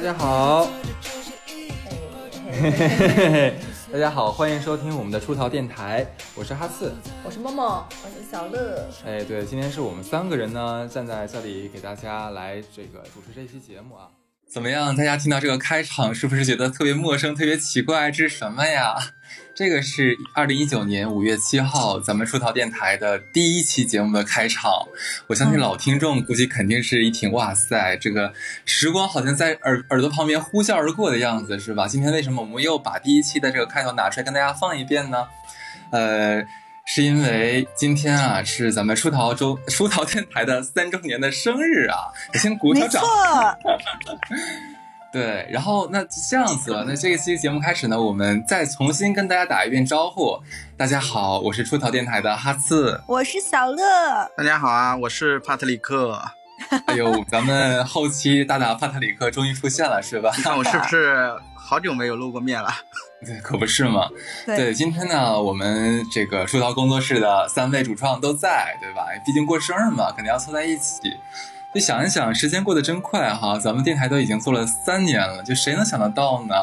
大家好，嘿嘿嘿嘿，大家好，欢迎收听我们的出逃电台，我是哈四，我是梦梦，我是小乐。哎，对，今天是我们三个人呢站在这里给大家来这个主持这期节目啊。怎么样？大家听到这个开场，是不是觉得特别陌生、特别奇怪？这是什么呀？这个是二零一九年五月七号咱们出逃电台的第一期节目的开场。我相信老听众估计肯定是一听，哇塞，这个时光好像在耳耳朵旁边呼啸而过的样子，是吧？今天为什么我们又把第一期的这个开头拿出来跟大家放一遍呢？呃。是因为今天啊是咱们出逃周 出逃电台的三周年的生日啊，先鼓个掌。对，然后那这样子，那这一期节目开始呢，我们再重新跟大家打一遍招呼。大家好，我是出逃电台的哈次，我是小乐。大家好啊，我是帕特里克。哎呦，咱们后期大大帕特里克终于出现了，是吧？看我是不是好久没有露过面了？对，可不是嘛。对，今天呢，我们这个出逃工作室的三位主创都在，对吧？毕竟过生日嘛，肯定要凑在一起。就想一想，时间过得真快哈，咱们电台都已经做了三年了，就谁能想得到呢？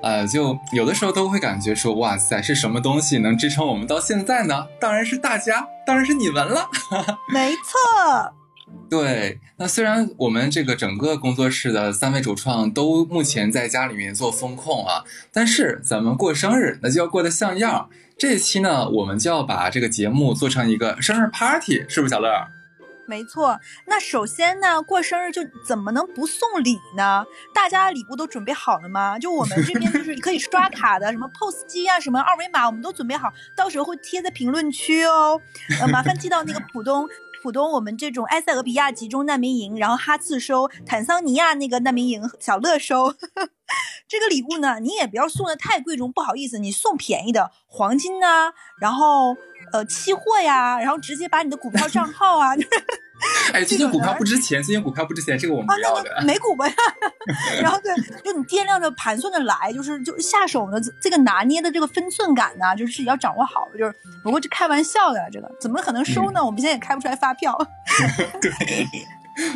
呃，就有的时候都会感觉说，哇塞，是什么东西能支撑我们到现在呢？当然是大家，当然是你们了。没错。对，那虽然我们这个整个工作室的三位主创都目前在家里面做风控啊，但是咱们过生日那就要过得像样。这期呢，我们就要把这个节目做成一个生日 party，是不是小乐？没错。那首先呢，过生日就怎么能不送礼呢？大家礼物都准备好了吗？就我们这边就是 可以刷卡的，什么 POS 机啊，什么二维码，我们都准备好，到时候会贴在评论区哦。呃，麻烦寄到那个浦东。浦东，我们这种埃塞俄比亚集中难民营，然后哈次收，坦桑尼亚那个难民营小乐收。这个礼物呢，你也不要送的太贵重，不好意思，你送便宜的黄金呐，然后呃期货呀，然后直接把你的股票账号啊。哎，最近股票不值钱，最近股票不值钱，这个我们不要的。美股吧，然后对，就你掂量着盘算着来，就是就下手呢，这个拿捏的这个分寸感呢，就是要掌握好。就是不过这开玩笑的，这个怎么可能收呢？我们现在也开不出来发票。对。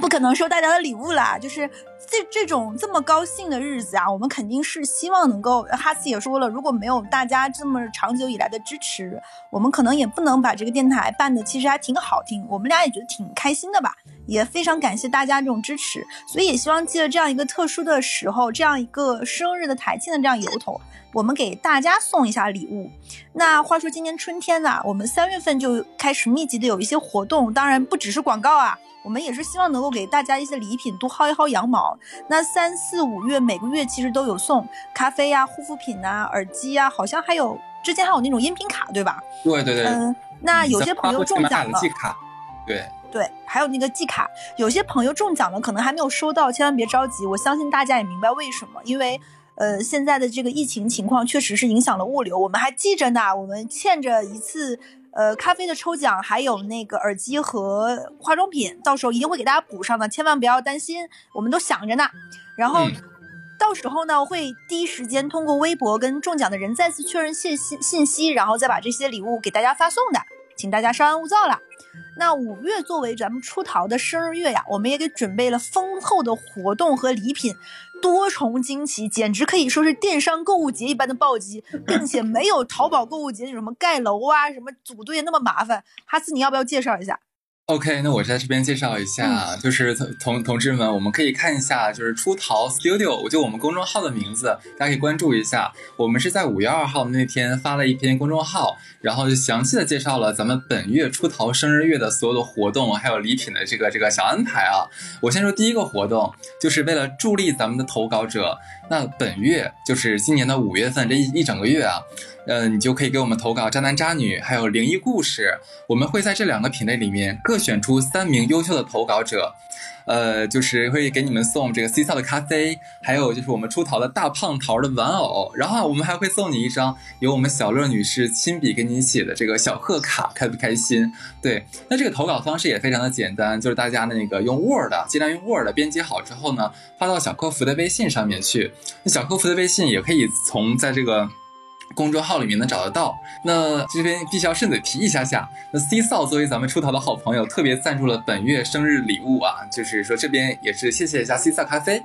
不可能收大家的礼物啦，就是这这种这么高兴的日子啊，我们肯定是希望能够。哈斯也说了，如果没有大家这么长久以来的支持，我们可能也不能把这个电台办的其实还挺好听，我们俩也觉得挺开心的吧。也非常感谢大家这种支持，所以也希望借着这样一个特殊的时候，这样一个生日的台庆的这样由头，我们给大家送一下礼物。那话说今年春天呢，我们三月份就开始密集的有一些活动，当然不只是广告啊。我们也是希望能够给大家一些礼品，多薅一薅羊毛。那三四五月每个月其实都有送咖啡呀、护肤品呐、耳机呀，好像还有之前还有那种音频卡，对吧？对对对。嗯，那有些朋友中奖了。对对，还有那个季卡，有些朋友中奖了，可能还没有收到，千万别着急。我相信大家也明白为什么，因为呃现在的这个疫情情况确实是影响了物流，我们还记着呢，我们欠着一次。呃，咖啡的抽奖还有那个耳机和化妆品，到时候一定会给大家补上的，千万不要担心，我们都想着呢。然后到时候呢，会第一时间通过微博跟中奖的人再次确认信息信息，然后再把这些礼物给大家发送的，请大家稍安勿躁了。那五月作为咱们出逃的生日月呀，我们也给准备了丰厚的活动和礼品。多重惊奇，简直可以说是电商购物节一般的暴击，并且没有淘宝购物节那种什么盖楼啊、什么组队那么麻烦。哈斯，你要不要介绍一下？OK，那我在这边介绍一下，就是同同志们，我们可以看一下，就是出逃 Studio，就我们公众号的名字，大家可以关注一下。我们是在五月二号那天发了一篇公众号，然后就详细的介绍了咱们本月出逃生日月的所有的活动，还有礼品的这个这个小安排啊。我先说第一个活动，就是为了助力咱们的投稿者。那本月就是今年的五月份这一一整个月啊。嗯，你就可以给我们投稿渣男渣女，还有灵异故事。我们会在这两个品类里面各选出三名优秀的投稿者，呃，就是会给你们送这个 C 草的咖啡，还有就是我们出逃的大胖桃的玩偶。然后我们还会送你一张由我们小乐女士亲笔给你写的这个小贺卡，开不开心？对，那这个投稿方式也非常的简单，就是大家那个用 Word，尽量用 Word 编辑好之后呢，发到小客服的微信上面去。那小客服的微信也可以从在这个。公众号里面能找得到。那这边必须要顺嘴提一下下，那 C 嫂作为咱们出逃的好朋友，特别赞助了本月生日礼物啊，就是说这边也是谢谢一下 C 嫂咖啡。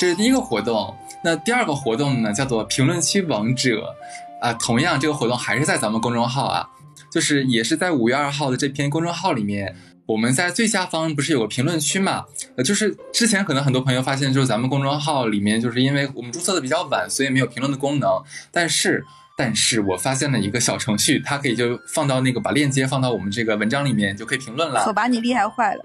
这是第一个活动，那第二个活动呢，叫做评论区王者，啊，同样这个活动还是在咱们公众号啊，就是也是在五月二号的这篇公众号里面，我们在最下方不是有个评论区嘛？呃，就是之前可能很多朋友发现，就是咱们公众号里面，就是因为我们注册的比较晚，所以没有评论的功能。但是，但是我发现了一个小程序，它可以就放到那个把链接放到我们这个文章里面，就可以评论了。可把你厉害坏了。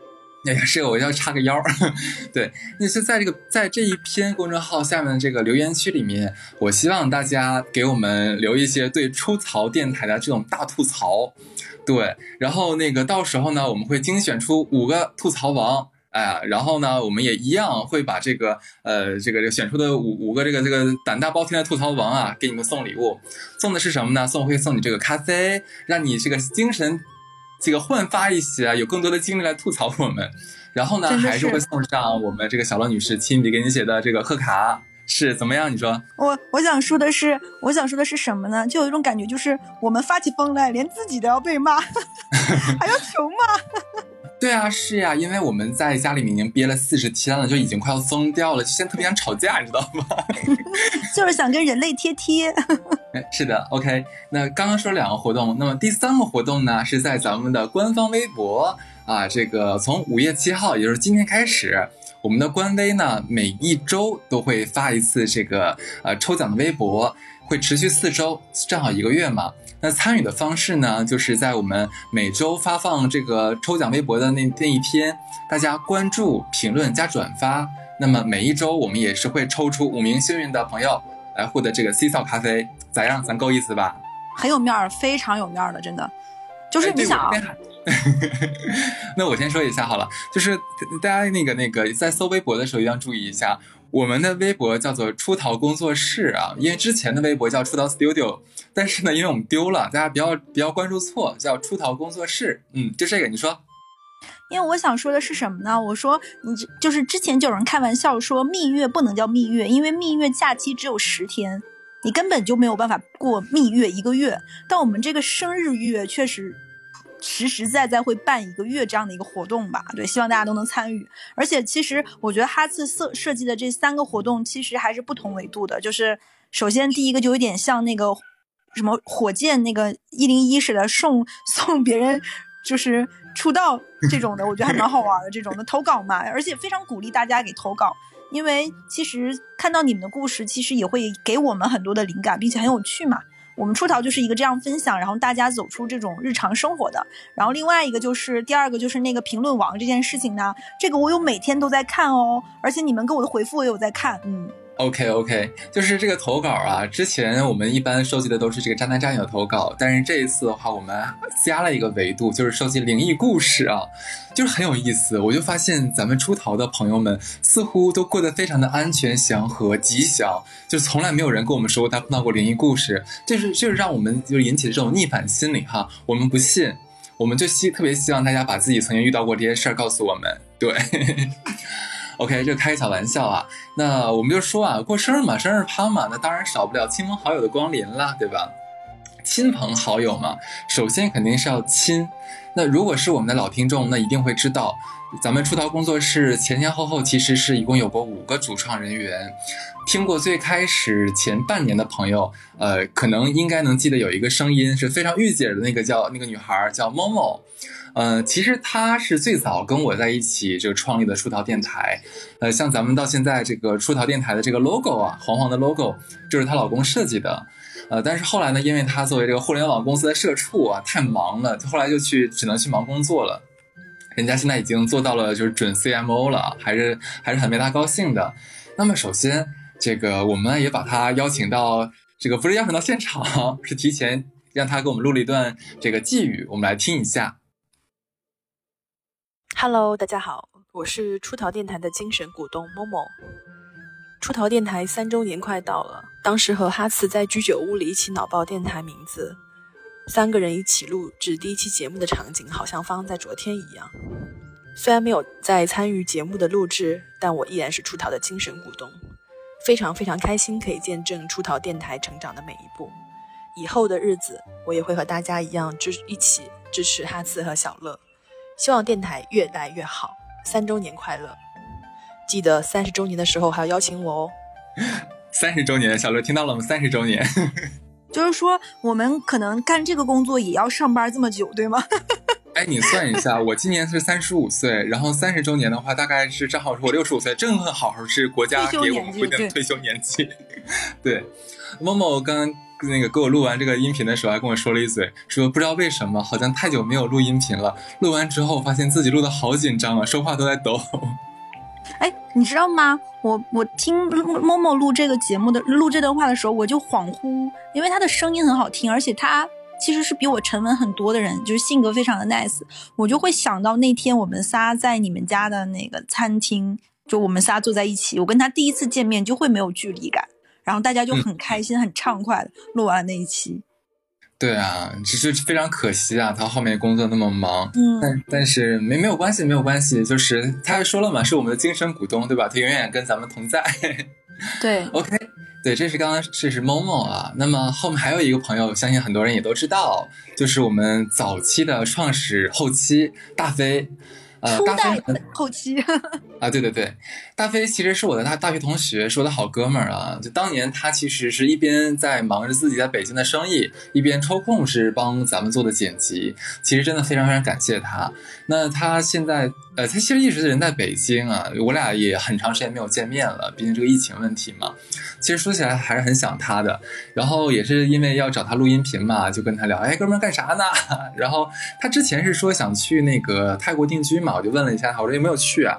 也是，我要插个腰儿。对，那就在这个在这一篇公众号下面的这个留言区里面，我希望大家给我们留一些对出槽电台的这种大吐槽。对，然后那个到时候呢，我们会精选出五个吐槽王，哎，然后呢，我们也一样会把这个呃这个这个选出的五五个这个这个胆大包天的吐槽王啊，给你们送礼物。送的是什么呢？送会送你这个咖啡，让你这个精神。这个焕发一些，有更多的精力来吐槽我们，然后呢，还是会送上我们这个小乐女士亲笔给你写的这个贺卡，是怎么样？你说？我我想说的是，我想说的是什么呢？就有一种感觉，就是我们发起疯来，连自己都要被骂，还要求骂。对啊，是呀，因为我们在家里面已经憋了四十天了，就已经快要疯掉了，就现在特别想吵架，你知道吗？就是想跟人类贴贴。是的，OK。那刚刚说两个活动，那么第三个活动呢，是在咱们的官方微博啊，这个从五月七号，也就是今天开始，我们的官微呢，每一周都会发一次这个呃抽奖的微博，会持续四周，正好一个月嘛。那参与的方式呢，就是在我们每周发放这个抽奖微博的那那一天，大家关注、评论加转发。那么每一周我们也是会抽出五名幸运的朋友来获得这个 C 草咖啡，咋样？咱够意思吧？很有面儿，非常有面儿的，真的。就是你想啊，那我先说一下好了，就是大家那个那个在搜微博的时候一定要注意一下。我们的微博叫做出逃工作室啊，因为之前的微博叫出逃 Studio，但是呢，因为我们丢了，大家不要不要关注错，叫出逃工作室。嗯，就这个，你说。因为我想说的是什么呢？我说你就是之前就有人开玩笑说蜜月不能叫蜜月，因为蜜月假期只有十天，你根本就没有办法过蜜月一个月。但我们这个生日月确实。实实在在会办一个月这样的一个活动吧，对，希望大家都能参与。而且其实我觉得哈次设设计的这三个活动其实还是不同维度的。就是首先第一个就有点像那个什么火箭那个一零一似的，送送别人就是出道这种的，我觉得还蛮好玩的这种的投稿嘛。而且非常鼓励大家给投稿，因为其实看到你们的故事，其实也会给我们很多的灵感，并且很有趣嘛。我们出逃就是一个这样分享，然后大家走出这种日常生活的。然后另外一个就是第二个就是那个评论王这件事情呢，这个我有每天都在看哦，而且你们给我的回复我也有在看，嗯。OK OK，就是这个投稿啊，之前我们一般收集的都是这个渣男渣女的投稿，但是这一次的话，我们加了一个维度，就是收集灵异故事啊，就是很有意思。我就发现咱们出逃的朋友们似乎都过得非常的安全、祥和、吉祥，就从来没有人跟我们说过他碰到过灵异故事，就是就是让我们就引起这种逆反心理哈。我们不信，我们就希特别希望大家把自己曾经遇到过这些事儿告诉我们，对。OK，这开个小玩笑啊。那我们就说啊，过生日嘛，生日趴嘛，那当然少不了亲朋好友的光临了，对吧？亲朋好友嘛，首先肯定是要亲。那如果是我们的老听众，那一定会知道，咱们出逃工作室前前后后其实是一共有过五个主创人员。听过最开始前半年的朋友，呃，可能应该能记得有一个声音是非常御姐的那个叫那个女孩叫 Momo。呃，其实她是最早跟我在一起这个创立的出逃电台，呃，像咱们到现在这个出逃电台的这个 logo 啊，黄黄的 logo 就是她老公设计的，呃，但是后来呢，因为她作为这个互联网公司的社畜啊，太忙了，后来就去只能去忙工作了。人家现在已经做到了就是准 CMO 了，还是还是很为他高兴的。那么首先，这个我们也把他邀请到这个不是邀请到现场，是提前让他给我们录了一段这个寄语，我们来听一下。Hello，大家好，我是出逃电台的精神股东 Momo。出逃电台三周年快到了，当时和哈茨在居酒屋里一起脑爆电台名字，三个人一起录制第一期节目的场景，好像发生在昨天一样。虽然没有在参与节目的录制，但我依然是出逃的精神股东，非常非常开心可以见证出逃电台成长的每一步。以后的日子，我也会和大家一样支一起支持哈茨和小乐，希望电台越来越好。三周年快乐！记得三十周年的时候还要邀请我哦。三十周年，小乐听到了吗？三十周年，就是说我们可能干这个工作也要上班这么久，对吗？哎，你算一下，我今年是三十五岁，然后三十周年的话，大概是正好是我六十五岁，正好是国家给我们规定的退休年纪。对，某某刚刚那个给我录完这个音频的时候，还跟我说了一嘴，说不知道为什么，好像太久没有录音频了，录完之后发现自己录的好紧张啊，说话都在抖。哎，你知道吗？我我听某某录这个节目的录这段话的时候，我就恍惚，因为他的声音很好听，而且他其实是比我沉稳很多的人，就是性格非常的 nice。我就会想到那天我们仨在你们家的那个餐厅，就我们仨坐在一起，我跟他第一次见面就会没有距离感，然后大家就很开心、很畅快的录完那一期。对啊，只是非常可惜啊，他后面工作那么忙，嗯，但但是没没有关系，没有关系，就是他说了嘛，是我们的精神股东，对吧？他永远跟咱们同在。对，OK，对，这是刚刚这是 Momo 啊，那么后面还有一个朋友，相信很多人也都知道，就是我们早期的创始后期大飞。呃，大飞后期 啊，对对对，大飞其实是我的大大学同学，是我的好哥们儿啊。就当年他其实是一边在忙着自己在北京的生意，一边抽空是帮咱们做的剪辑。其实真的非常非常感谢他。那他现在呃，他其实一直人在北京啊，我俩也很长时间没有见面了，毕竟这个疫情问题嘛。其实说起来还是很想他的。然后也是因为要找他录音频嘛，就跟他聊，哎，哥们儿干啥呢？然后他之前是说想去那个泰国定居。我就问了一下他，我说有没有去啊？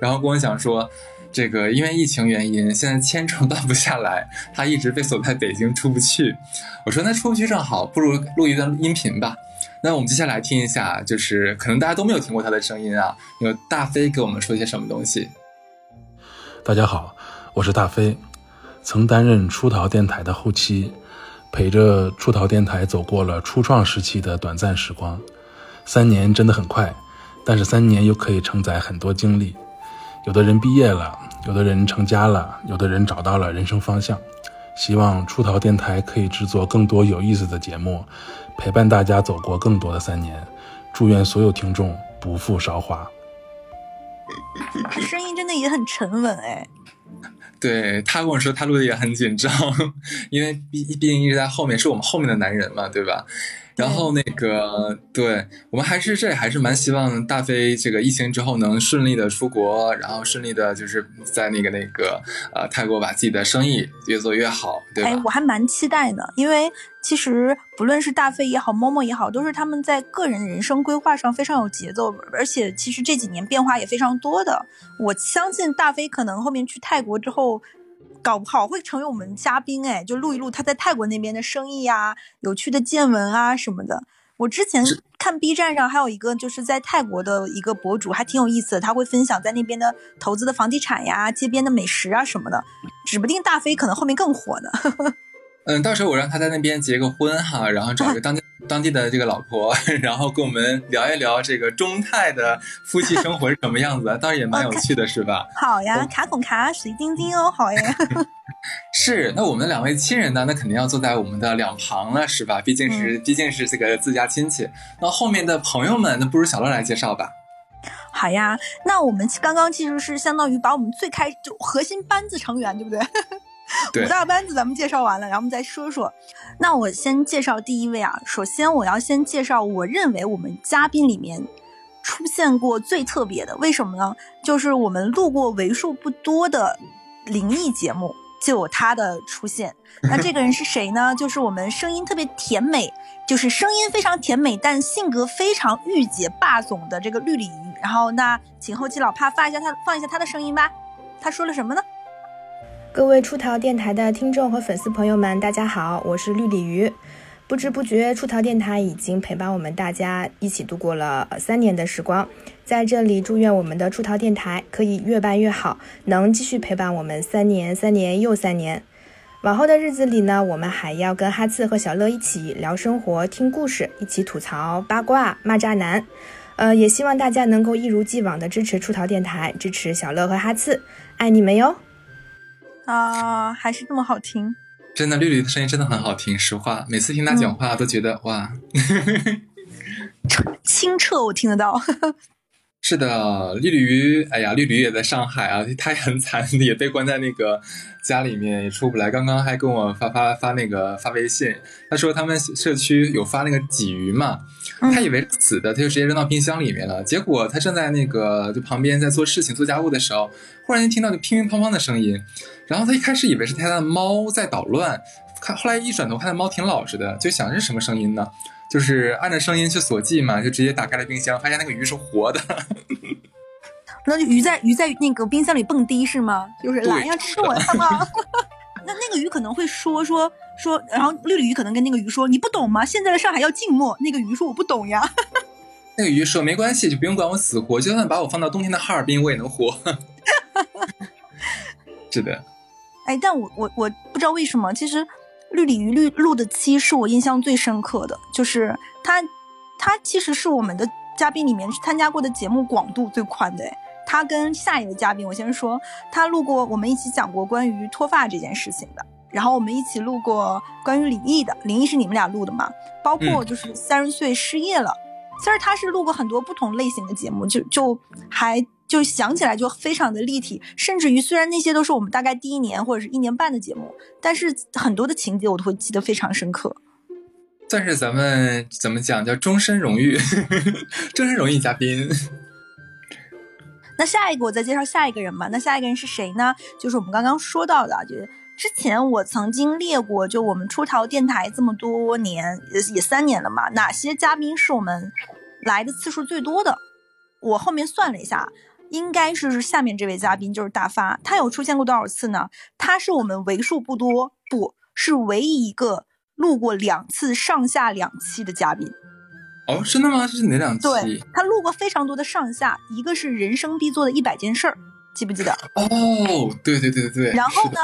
然后跟我讲说，这个因为疫情原因，现在签证办不下来，他一直被锁在北京出不去。我说那出不去正好，不如录一段音频吧。那我们接下来听一下，就是可能大家都没有听过他的声音啊，有大飞给我们说些什么东西。大家好，我是大飞，曾担任出逃电台的后期，陪着出逃电台走过了初创时期的短暂时光，三年真的很快。但是三年又可以承载很多经历，有的人毕业了，有的人成家了，有的人找到了人生方向。希望出逃电台可以制作更多有意思的节目，陪伴大家走过更多的三年。祝愿所有听众不负韶华。声音真的也很沉稳哎。对他跟我说，他录的也很紧张，因为毕毕竟一直在后面，是我们后面的男人嘛，对吧？然后那个，对我们还是这还是蛮希望大飞这个疫情之后能顺利的出国，然后顺利的就是在那个那个呃泰国把自己的生意越做越好，对吧？哎，我还蛮期待的，因为其实不论是大飞也好，某某也好，都是他们在个人人生规划上非常有节奏，而且其实这几年变化也非常多的。我相信大飞可能后面去泰国之后。搞不好会成为我们嘉宾哎，就录一录他在泰国那边的生意啊，有趣的见闻啊什么的。我之前看 B 站上还有一个就是在泰国的一个博主，还挺有意思的，他会分享在那边的投资的房地产呀、街边的美食啊什么的，指不定大飞可能后面更火呢。嗯，到时候我让他在那边结个婚哈，然后找一个当地当地的这个老婆，然后跟我们聊一聊这个中泰的夫妻生活是什么样子，倒是也蛮有 趣的，是吧？好呀，卡孔卡，水晶晶哦，好呀。是，那我们两位亲人呢？那肯定要坐在我们的两旁了，是吧？毕竟是毕竟是这个自家亲戚。那后面的朋友们，那不如小乐来介绍吧。好呀，那我们刚刚其实是相当于把我们最开就核心班子成员，对不对？五大班子咱们介绍完了，然后我们再说说。那我先介绍第一位啊。首先我要先介绍，我认为我们嘉宾里面出现过最特别的，为什么呢？就是我们录过为数不多的灵异节目，就有他的出现。那这个人是谁呢？就是我们声音特别甜美，就是声音非常甜美，但性格非常御姐霸总的这个绿鲤鱼。然后那请后期老帕发一下他放一下他的声音吧。他说了什么呢？各位出逃电台的听众和粉丝朋友们，大家好，我是绿鲤鱼。不知不觉，出逃电台已经陪伴我们大家一起度过了三年的时光。在这里，祝愿我们的出逃电台可以越办越好，能继续陪伴我们三年、三年又三年。往后的日子里呢，我们还要跟哈次和小乐一起聊生活、听故事，一起吐槽八卦、骂渣男。呃，也希望大家能够一如既往的支持出逃电台，支持小乐和哈次，爱你们哟。啊，还是这么好听。真的，绿绿的声音真的很好听。实话，每次听他讲话都觉得、哇，清澈，我听得到。是的，绿驴，哎呀，绿驴也在上海啊，他也很惨，也被关在那个家里面，也出不来。刚刚还跟我发发发那个发微信，他说他们社区有发那个鲫鱼嘛，他以为是死的，他就直接扔到冰箱里面了。结果他正在那个就旁边在做事情做家务的时候，忽然间听到就乒乒乓乓的声音，然后他一开始以为是他家的猫在捣乱，看后来一转头看到猫挺老实的，就想是什么声音呢？就是按着声音去锁记嘛，就直接打开了冰箱，发现那个鱼是活的。那就鱼在鱼在那个冰箱里蹦迪是吗？就是对来呀，吃我的吗？那那个鱼可能会说说说，然后绿鲤鱼可能跟那个鱼说：“你不懂吗？现在的上海要静默。”那个鱼说：“我不懂呀。那个鱼说没关系，就不用管我死活，就算把我放到冬天的哈尔滨，我也能活。是的，”哎，但我我我不知道为什么，其实绿鲤鱼绿录的期是我印象最深刻的，就是他他其实是我们的嘉宾里面参加过的节目广度最宽的。哎他跟下一位嘉宾，我先说，他录过我们一起讲过关于脱发这件事情的，然后我们一起录过关于灵异的，灵异是你们俩录的嘛？包括就是三十岁失业了，其实他是录过很多不同类型的节目，就就还就想起来就非常的立体，甚至于虽然那些都是我们大概第一年或者是一年半的节目，但是很多的情节我都会记得非常深刻。算是咱们怎么讲叫终身荣誉，终身荣誉嘉宾。那下一个我再介绍下一个人吧。那下一个人是谁呢？就是我们刚刚说到的，就是之前我曾经列过，就我们出逃电台这么多年，也也三年了嘛，哪些嘉宾是我们来的次数最多的？我后面算了一下，应该是下面这位嘉宾，就是大发，他有出现过多少次呢？他是我们为数不多，不是唯一一个录过两次上下两期的嘉宾。哦，真的吗？这是哪两期？对他录过非常多的上下，一个是人生必做的一百件事儿，记不记得？哦，对对对对对。然后呢，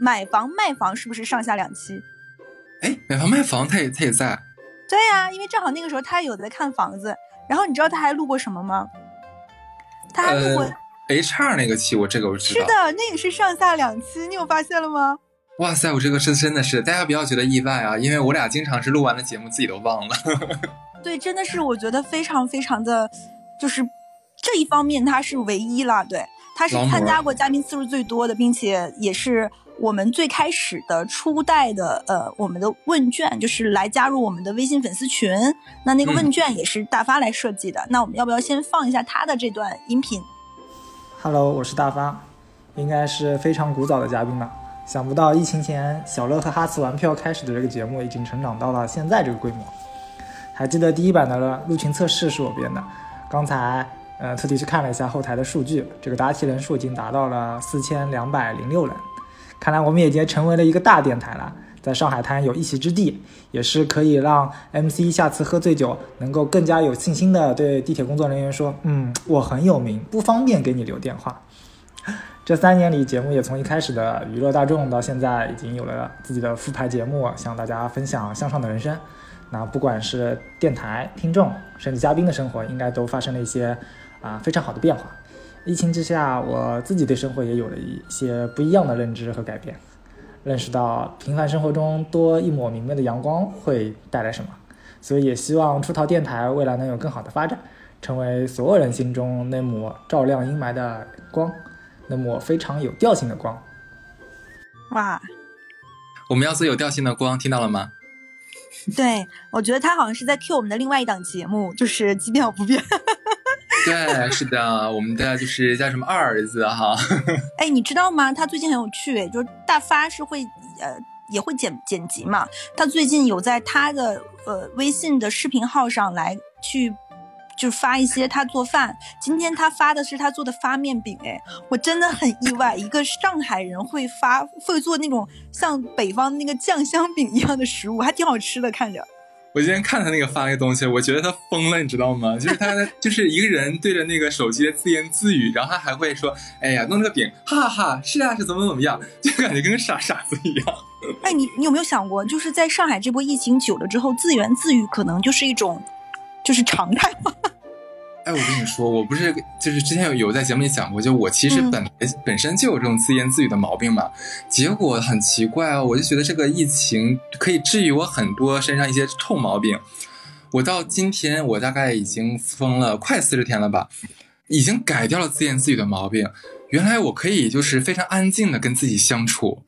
买房卖房是不是上下两期？哎，买房卖房，他也他也在。对呀、因为正好那个时候他有在看房子。然后你知道他还录过什么吗？他还录过，呃，HR 那个期，我这个我知道。是的，那也是上下两期，你有发现了吗？哇塞，我这个是真的是，大家不要觉得意外啊，因为我俩经常是录完了节目自己都忘了。对，真的是我觉得非常非常的，就是这一方面他是唯一了。对，他是参加过嘉宾次数最多的，并且也是我们最开始的初代的呃我们的问卷，就是来加入我们的微信粉丝群。那那个问卷也是大发来设计的。那我们要不要先放一下他的这段音频？Hello，我是大发，应该是非常古早的嘉宾了。想不到疫情前小乐和哈茨玩票开始的这个节目，已经成长到了现在这个规模。还记得第一版的录群测试是我编的，刚才呃特地去看了一下后台的数据，这个答题人数已经达到了四千两百零六人。看来我们已经成为了一个大电台了，在上海滩有一席之地，也是可以让 MC 下次喝醉酒能够更加有信心的对地铁工作人员说：“嗯，我很有名，不方便给你留电话。”这三年里，节目也从一开始的娱乐大众，到现在已经有了自己的复牌节目，向大家分享向上的人生。那不管是电台听众，甚至嘉宾的生活，应该都发生了一些啊、非常好的变化。疫情之下，我自己对生活也有了一些不一样的认知和改变，认识到平凡生活中多一抹明媚的阳光会带来什么，所以也希望出逃电台未来能有更好的发展，成为所有人心中那抹照亮阴霾的光，那抹非常有调性的光。哇，我们要做有调性的光，听到了吗？对我觉得他好像是在 cue 我们的另外一档节目，就是《奇变我不变》。对，是的，我们的就是叫什么二儿子哈。哎，你知道吗？他最近很有趣，就是大发是会呃也会剪剪辑嘛。他最近有在他的呃微信的视频号上来去就发一些他做饭。今天他发的是他做的发面饼，哎，我真的很意外，一个上海人会发会做那种像北方那个酱香饼一样的食物，还挺好吃的，看着。我今天看他那个发那个东西，我觉得他疯了，你知道吗？就是他就是一个人对着那个手机自言自语，然后他还会说：“哎呀，弄那个饼，哈哈哈，是啊，是怎么怎么样，就感觉跟个傻傻子一样。哎，你你有没有想过，就是在上海这波疫情久了之后，自言自语可能就是一种就是常态化？哎，我跟你说，我不是就是之前有有在节目里讲过，就我其实嗯本来、本身就有这种自言自语的毛病嘛。结果很奇怪哦，我就觉得这个疫情可以治愈我很多身上一些臭毛病。我到今天，我大概已经封了快四十天了吧，已经改掉了自言自语的毛病。原来我可以就是非常安静的跟自己相处，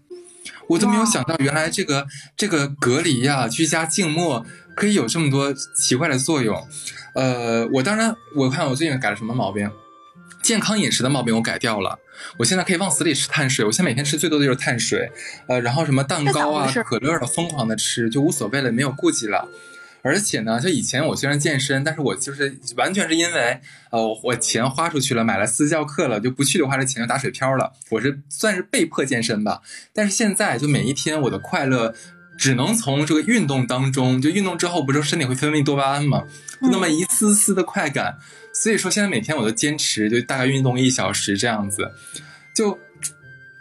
我都没有想到，原来这个这个隔离呀、居家静默可以有这么多奇怪的作用。呃，我当然，我看我最近改了什么毛病，健康饮食的毛病我改掉了。我现在可以往死里吃碳水，我现在每天吃最多的就是碳水，呃，然后什么蛋糕啊可乐的疯狂的吃，就无所谓了，没有顾忌了。而且呢，就以前我虽然健身，但是我就是完全是因为，呃，我钱花出去了，买了私教课了，就不去的话，这钱就打水漂了。我是算是被迫健身吧。但是现在就每一天我的快乐，只能从这个运动当中，就运动之后不是身体会分泌多巴胺吗？就那么一丝丝的快感。所以说现在每天我都坚持，就大概运动一小时这样子，就。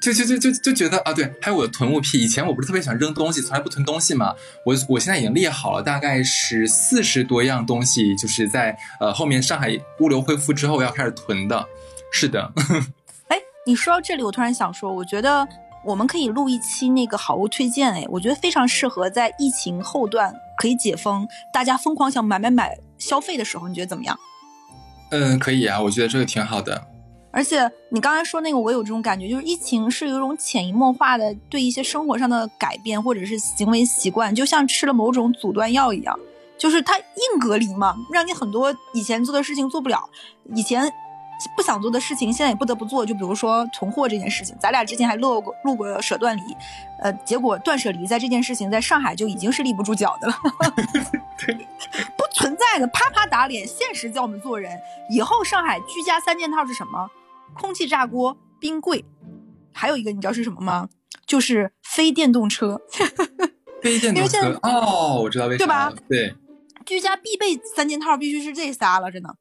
就就就就就觉得啊，对，还有我的囤物癖。以前我不是特别喜欢扔东西，从来不囤东西嘛。我我现在已经列好了，大概是四十多样东西，就是在呃后面上海物流恢复之后要开始囤的。是的，哎，你说到这里，我突然想说，我觉得我们可以录一期那个好物推荐，哎，我觉得非常适合在疫情后段可以解封，大家疯狂想买买买消费的时候，你觉得怎么样？嗯，可以啊，我觉得这个挺好的。而且你刚才说那个，我有这种感觉，就是疫情是有一种潜移默化的对一些生活上的改变，或者是行为习惯，就像吃了某种阻断药一样，就是它硬隔离嘛，让你很多以前做的事情做不了，以前不想做的事情现在也不得不做。就比如说囤货这件事情，咱俩之前还录过录过舍断离，呃，结果断舍离在这件事情在上海就已经是立不住脚的了，不存在的，啪啪打脸，现实教我们做人。以后上海居家三件套是什么？空气炸锅、冰柜，还有一个你知道是什么吗？就是非电动车。非电动车哦，我知道为啥对吧。对，居家必备三件套必须是这仨了，真的。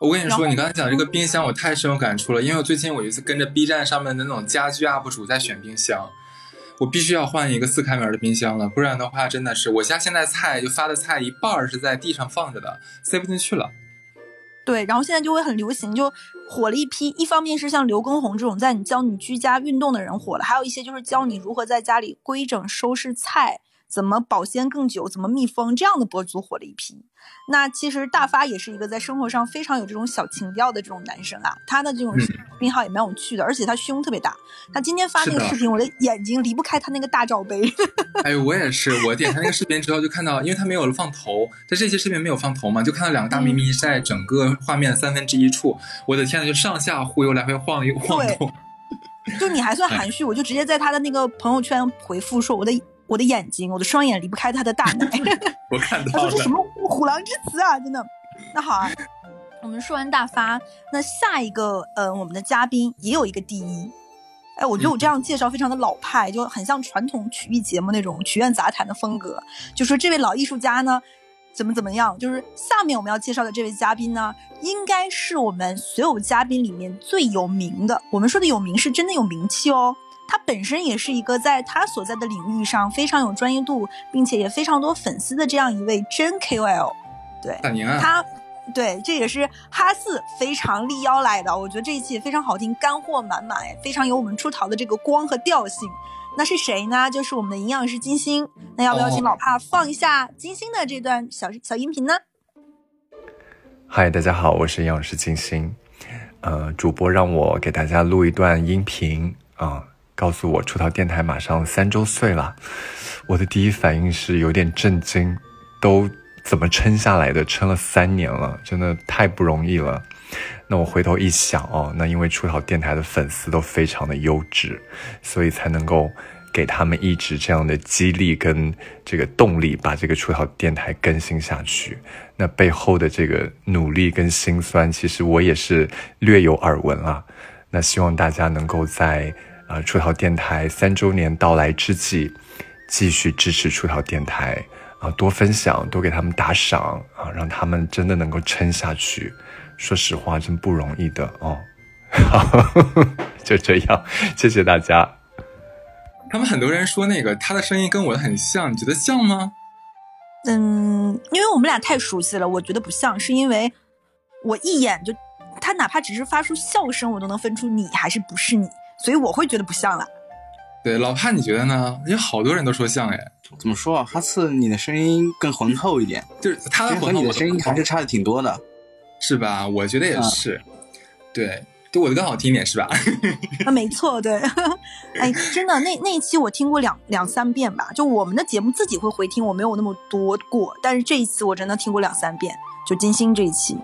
我跟你说，你刚才讲这个冰箱，我太深有感触了。因为我最近我有一次跟着 B 站上面的那种家居 UP 主在选冰箱，我必须要换一个四开门的冰箱了，不然的话真的是我家现在菜就发的菜一半儿是在地上放着的，塞不进去了。对，然后现在就会很流行，就火了一批。一方面是像刘畊宏这种在你教你居家运动的人火了，还有一些就是教你如何在家里规整收拾菜，怎么保鲜更久，怎么密封这样的博主火了一批。那其实大发也是一个在生活上非常有这种小情调的这种男生啊，他的这种嗯病号也蛮有趣的，而且他胸特别大。他今天发那个视频，我的眼睛离不开他那个大罩杯。哎，我也是，我点开那个视频之后就看到，因为他没有放头，在这期视频没有放头嘛，就看到两个大咪咪在整个画面的三分之一处，我的天呐，就上下忽悠来回晃一晃对动。就你还算含蓄，我就直接在他的那个朋友圈回复说我的我的眼睛，我的双眼离不开他的大奶。我看他到了说这什么虎狼之词啊，真的。那好啊，我们说完大发，那下一个呃，我们的嘉宾也有一个第一。哎，我觉得我这样介绍非常的老派，就很像传统曲艺节目那种曲苑杂谈的风格。就说这位老艺术家呢，怎么怎么样？就是下面我们要介绍的这位嘉宾呢，应该是我们所有嘉宾里面最有名的。我们说的有名是真的有名气哦。他本身也是一个在他所在的领域上非常有专业度，并且也非常多粉丝的这样一位真 KOL。对，大宁啊，他，对，这也是哈四非常力邀来的。我觉得这一期也非常好听，干货满满，哎，非常有我们出逃的这个光和调性。那是谁呢？就是我们的营养师金星。那要不要请哦老帕放一下金星的这段小小音频呢？嗨，大家好，我是营养师金星。呃，主播让我给大家录一段音频啊、告诉我出逃电台马上三周岁了。我的第一反应是有点震惊，都怎么撑下来的？撑了三年了，真的太不容易了。那我回头一想哦，那因为出逃电台的粉丝都非常的优质，所以才能够给他们一直这样的激励跟这个动力，把这个出逃电台更新下去。那背后的这个努力跟辛酸，其实我也是略有耳闻啊。那希望大家能够在呃出逃电台三周年到来之际，继续支持出逃电台啊，多分享，多给他们打赏啊，让他们真的能够撑下去。说实话，真不容易的哦。好，就这样，谢谢大家。他们很多人说那个他的声音跟我的很像，你觉得像吗？嗯，因为我们俩太熟悉了，我觉得不像，是因为我一眼就，他哪怕只是发出笑声，我都能分出你还是不是你，所以我会觉得不像了。对，老潘你觉得呢？有好多人都说像哎，怎么说啊？哈次，你的声音更浑厚一点，就是他的和你的声音还是差的挺多的，是吧？我觉得也是，对，就我的更好听一点是吧？啊，没错，对。哎，真的，那那一期我听过两两三遍吧，就我们的节目自己会回听，我没有那么多过，但是这一次我真的听过两三遍，就金星这一期。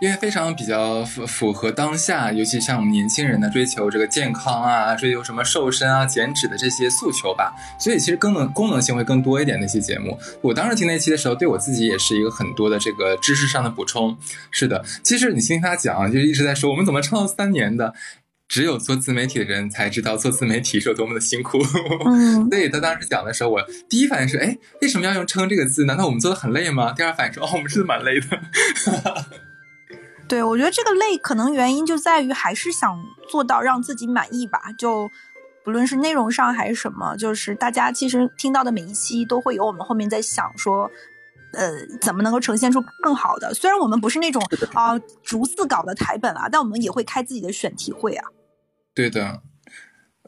因为非常比较符符合当下，尤其像我们年轻人的追求这个健康啊，追求什么瘦身啊、减脂的这些诉求吧，所以其实功能功能性会更多一点。那期节目，我当时听那期的时候，对我自己也是一个很多的这个知识上的补充。是的，其实你听他讲，就一直在说我们怎么撑到三年的，只有做自媒体的人才知道做自媒体是有多么的辛苦。嗯，所以他当时讲的时候，我第一反应是，哎，为什么要用“撑”这个字？难道我们做的很累吗？第二反应说，哦，我们是蛮累的。对，我觉得这个累可能原因就在于还是想做到让自己满意吧。就不论是内容上还是什么，就是大家其实听到的每一期都会有我们后面在想说，呃，怎么能够呈现出更好的。虽然我们不是那种啊逐字稿的台本啊，但我们也会开自己的选题会啊。对的，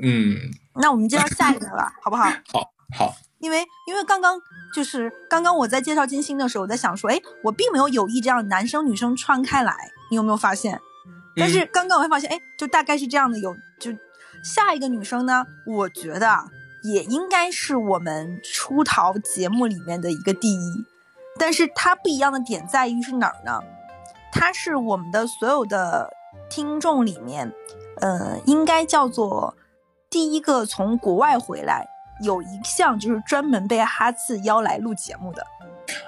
嗯。那我们接到下一个了，好不好？好，好。因为因为刚刚就是刚刚我在介绍金星的时候，我在想说，哎，我并没有有意这样男生女生穿开来，你有没有发现？但是刚刚我会发现，哎，就大概是这样的。有就下一个女生呢，我觉得也应该是我们出逃节目里面的一个第一，但是她不一样的点在于是哪儿呢？她是我们的所有的听众里面，呃，应该叫做第一个从国外回来。有一项就是专门被哈次邀来录节目的，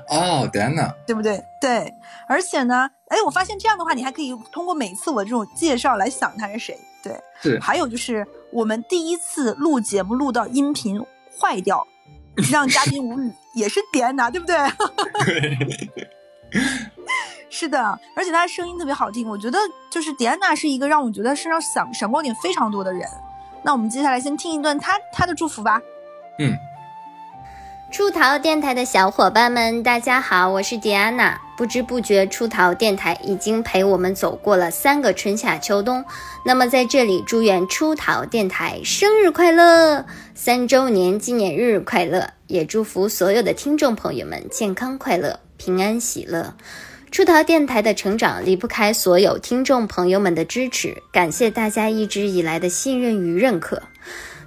哦，天呐，对不对？对，而且呢，哎，我发现这样的话，你还可以通过每次我这种介绍来想他是谁。对，是。还有就是我们第一次录节目录到音频坏掉，让嘉宾无语，也是迪安娜，对不对？是的，而且他的声音特别好听，我觉得就是迪安娜是一个让我觉得身上闪闪光点非常多的人。那我们接下来先听一段他他的祝福吧。嗯，出逃电台的小伙伴们，大家好，我是迪安娜。不知不觉，出逃电台已经陪我们走过了三个春夏秋冬。那么，在这里祝愿出逃电台生日快乐，三周年纪念日快乐！也祝福所有的听众朋友们健康快乐、平安喜乐。出逃电台的成长离不开所有听众朋友们的支持，感谢大家一直以来的信任与认可。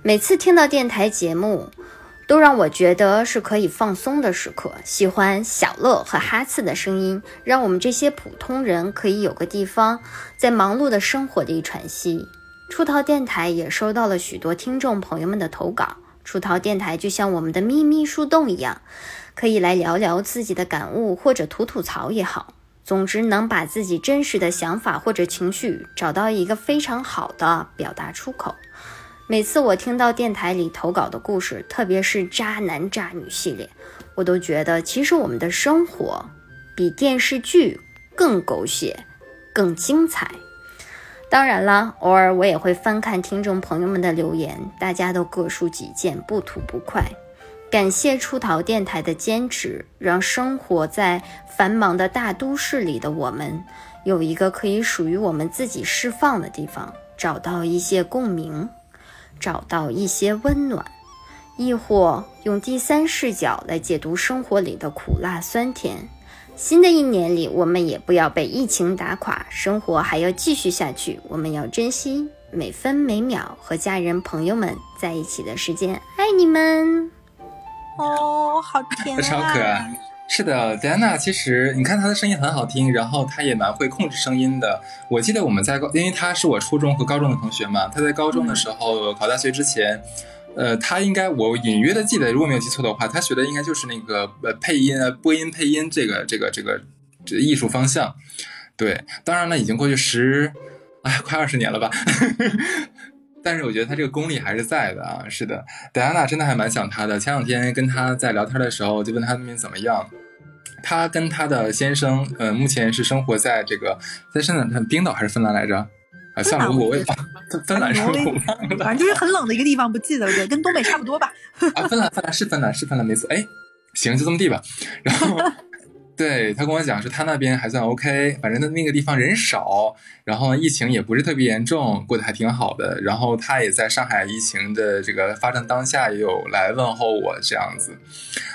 每次听到电台节目，都让我觉得是可以放松的时刻。喜欢小乐和哈次的声音，让我们这些普通人可以有个地方在忙碌的生活里喘息。出逃电台也收到了许多听众朋友们的投稿。出逃电台就像我们的秘密树洞一样，可以来聊聊自己的感悟，或者吐吐槽也好。总之，能把自己真实的想法或者情绪找到一个非常好的表达出口。每次我听到电台里投稿的故事，特别是渣男渣女系列，我都觉得其实我们的生活比电视剧更狗血、更精彩。当然了，偶尔我也会翻看听众朋友们的留言，大家都各抒己见，不吐不快。感谢出逃电台的坚持，让生活在繁忙的大都市里的我们，有一个可以属于我们自己释放的地方，找到一些共鸣。找到一些温暖，亦或用第三视角来解读生活里的苦辣酸甜。新的一年里，我们也不要被疫情打垮，生活还要继续下去。我们要珍惜每分每秒和家人朋友们在一起的时间。爱你们！哦，好甜啊！超可爱。是的，戴安娜其实你看她的声音很好听，然后她也蛮会控制声音的。我记得我们在高，因为她是我初中和高中的同学嘛，她在高中的时候考大学之前，呃，她应该我隐约的记得，如果没有记错的话，她学的应该就是那个呃配音啊播音配音这个这个这个这艺术方向。对，当然了，已经过去十，哎，快二十年了吧。但是我觉得他这个功力还是在的啊，是的，戴安娜真的还蛮想他的。前两天跟他在聊天的时候，就问他那边怎么样。他跟他的先生，呃，目前是生活在这个在圣诞冰岛还是芬兰来着？啊，算了，我我也芬兰是吧？反正就是很冷的一个地方，不记得了，跟东北差不多吧。啊，芬兰，芬兰是芬兰是芬兰没错。哎，行，就这么地吧。然后。对他跟我讲说他那边还算 OK，反正他那个地方人少，然后疫情也不是特别严重，过得还挺好的。然后他也在上海疫情的这个发展当下也有来问候我这样子。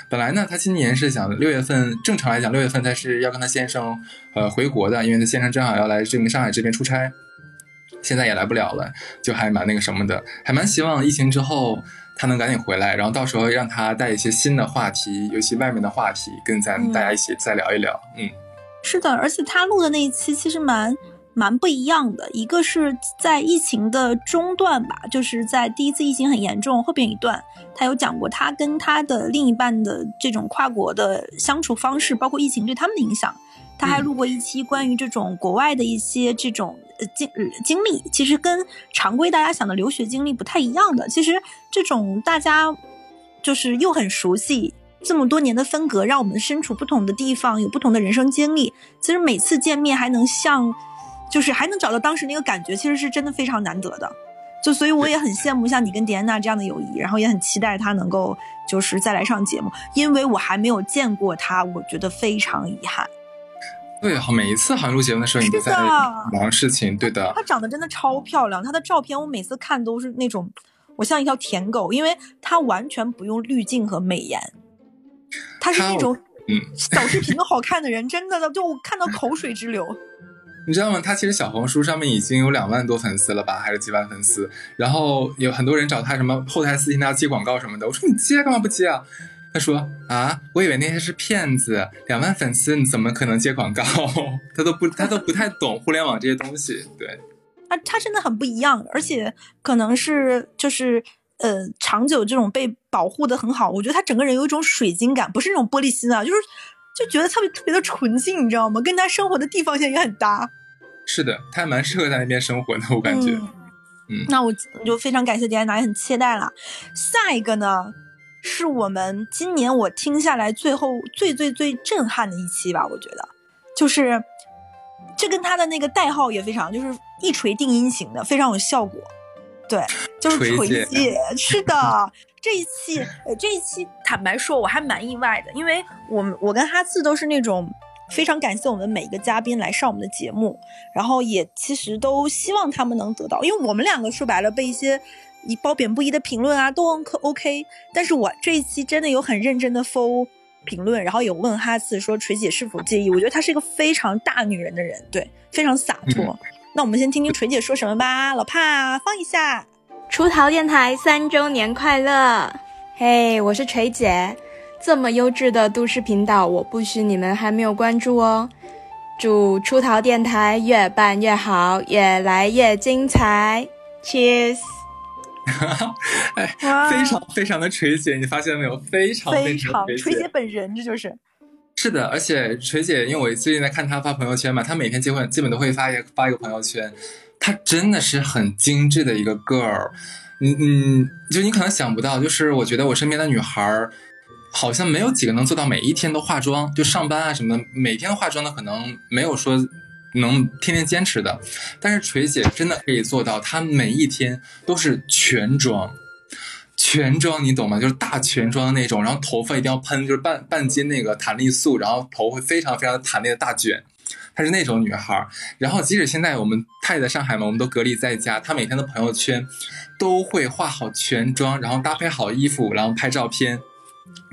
本来呢，他今年是想六月份，正常来讲六月份他是要跟他先生呃回国的，因为他先生正好要来这个上海这边出差，现在也来不了了，就还蛮那个什么的，还蛮希望疫情之后。他能赶紧回来，然后到时候让他带一些新的话题，尤其外面的话题，跟咱大家一起再聊一聊。嗯，是的，而且他录的那一期其实蛮蛮不一样的。一个是在疫情的中段吧，就是在第一次疫情很严重后边一段，他有讲过他跟他的另一半的这种跨国的相处方式，包括疫情对他们的影响。他还录过一期关于这种国外的一些这种呃经经历，其实跟常规大家想的留学经历不太一样的。其实这种大家就是又很熟悉，这么多年的分隔，让我们身处不同的地方，有不同的人生经历。其实每次见面还能像，就是还能找到当时那个感觉，其实是真的非常难得的。就所以我也很羡慕像你跟迪安娜这样的友谊，然后也很期待她能够就是再来上节目，因为我还没有见过她，我觉得非常遗憾。对，好，每一次好像录节目的时候，你都在忙事情。对的，她长得真的超漂亮，她的照片我每次看都是那种，我像一条舔狗，因为她完全不用滤镜和美颜，她是那种嗯小视频都好看的人，真的就看到口水直流。你知道吗？她其实小红书上面已经有两万多粉丝了吧，还是几万粉丝？然后有很多人找她什么后台私信她接广告什么的，我说你接干嘛不接啊？他说啊，我以为那些是骗子，两万粉丝你怎么可能接广告？他都不，他都不太懂互联网这些东西。对，他他真的很不一样，而且可能是就是呃，长久这种被保护的很好。我觉得他整个人有一种水晶感，不是那种玻璃心啊，就是就觉得特别特别的纯净，你知道吗？跟他生活的地方现在也很搭。是的，他还蛮适合在那边生活的，我感觉。嗯，那我就非常感谢迪安娜，也很期待了。下一个呢？是我们今年我听下来最后最最最震撼的一期吧，我觉得，就是这跟他的那个代号也非常，就是一锤定音型的，非常有效果。对，就是锤姐，是的，这一期，呃，这一期坦白说我还蛮意外的，因为我们我跟哈次都是那种非常感谢我们每一个嘉宾来上我们的节目，然后也其实都希望他们能得到，因为我们两个说白了被一些。一褒贬不一的评论啊，都 OK，但是我这一期真的有很认真的 fo 评论，然后有问哈次说锤姐是否介意？我觉得她是一个非常大女人的人，对，非常洒脱。那我们先听听锤姐说什么吧，老帕放一下。出逃电台三周年快乐！嘿，我是锤姐，这么优质的都市频道，我不许你们还没有关注哦。祝出逃电台越办越好，越来越精彩，Cheers！哎，非常非常的锤姐，你发现没有？非常非常锤姐本人，这就是是的。而且锤姐，因为我最近在看她发朋友圈嘛，她每天结婚基本都会发一个发一个朋友圈。她真的是很精致的一个 girl，嗯嗯，就你可能想不到，就是我觉得我身边的女孩好像没有几个能做到每一天都化妆，就上班啊什么的，每天化妆的可能没有说。能天天坚持的，但是锤姐真的可以做到，她每一天都是全妆，全妆你懂吗？就是大全妆那种，然后头发一定要喷，就是半半斤那个弹力素，然后头会非常非常弹力的大卷，她是那种女孩。然后即使现在我们她也在上海嘛，我们都隔离在家，她每天的朋友圈都会化好全妆，然后搭配好衣服，然后拍照片。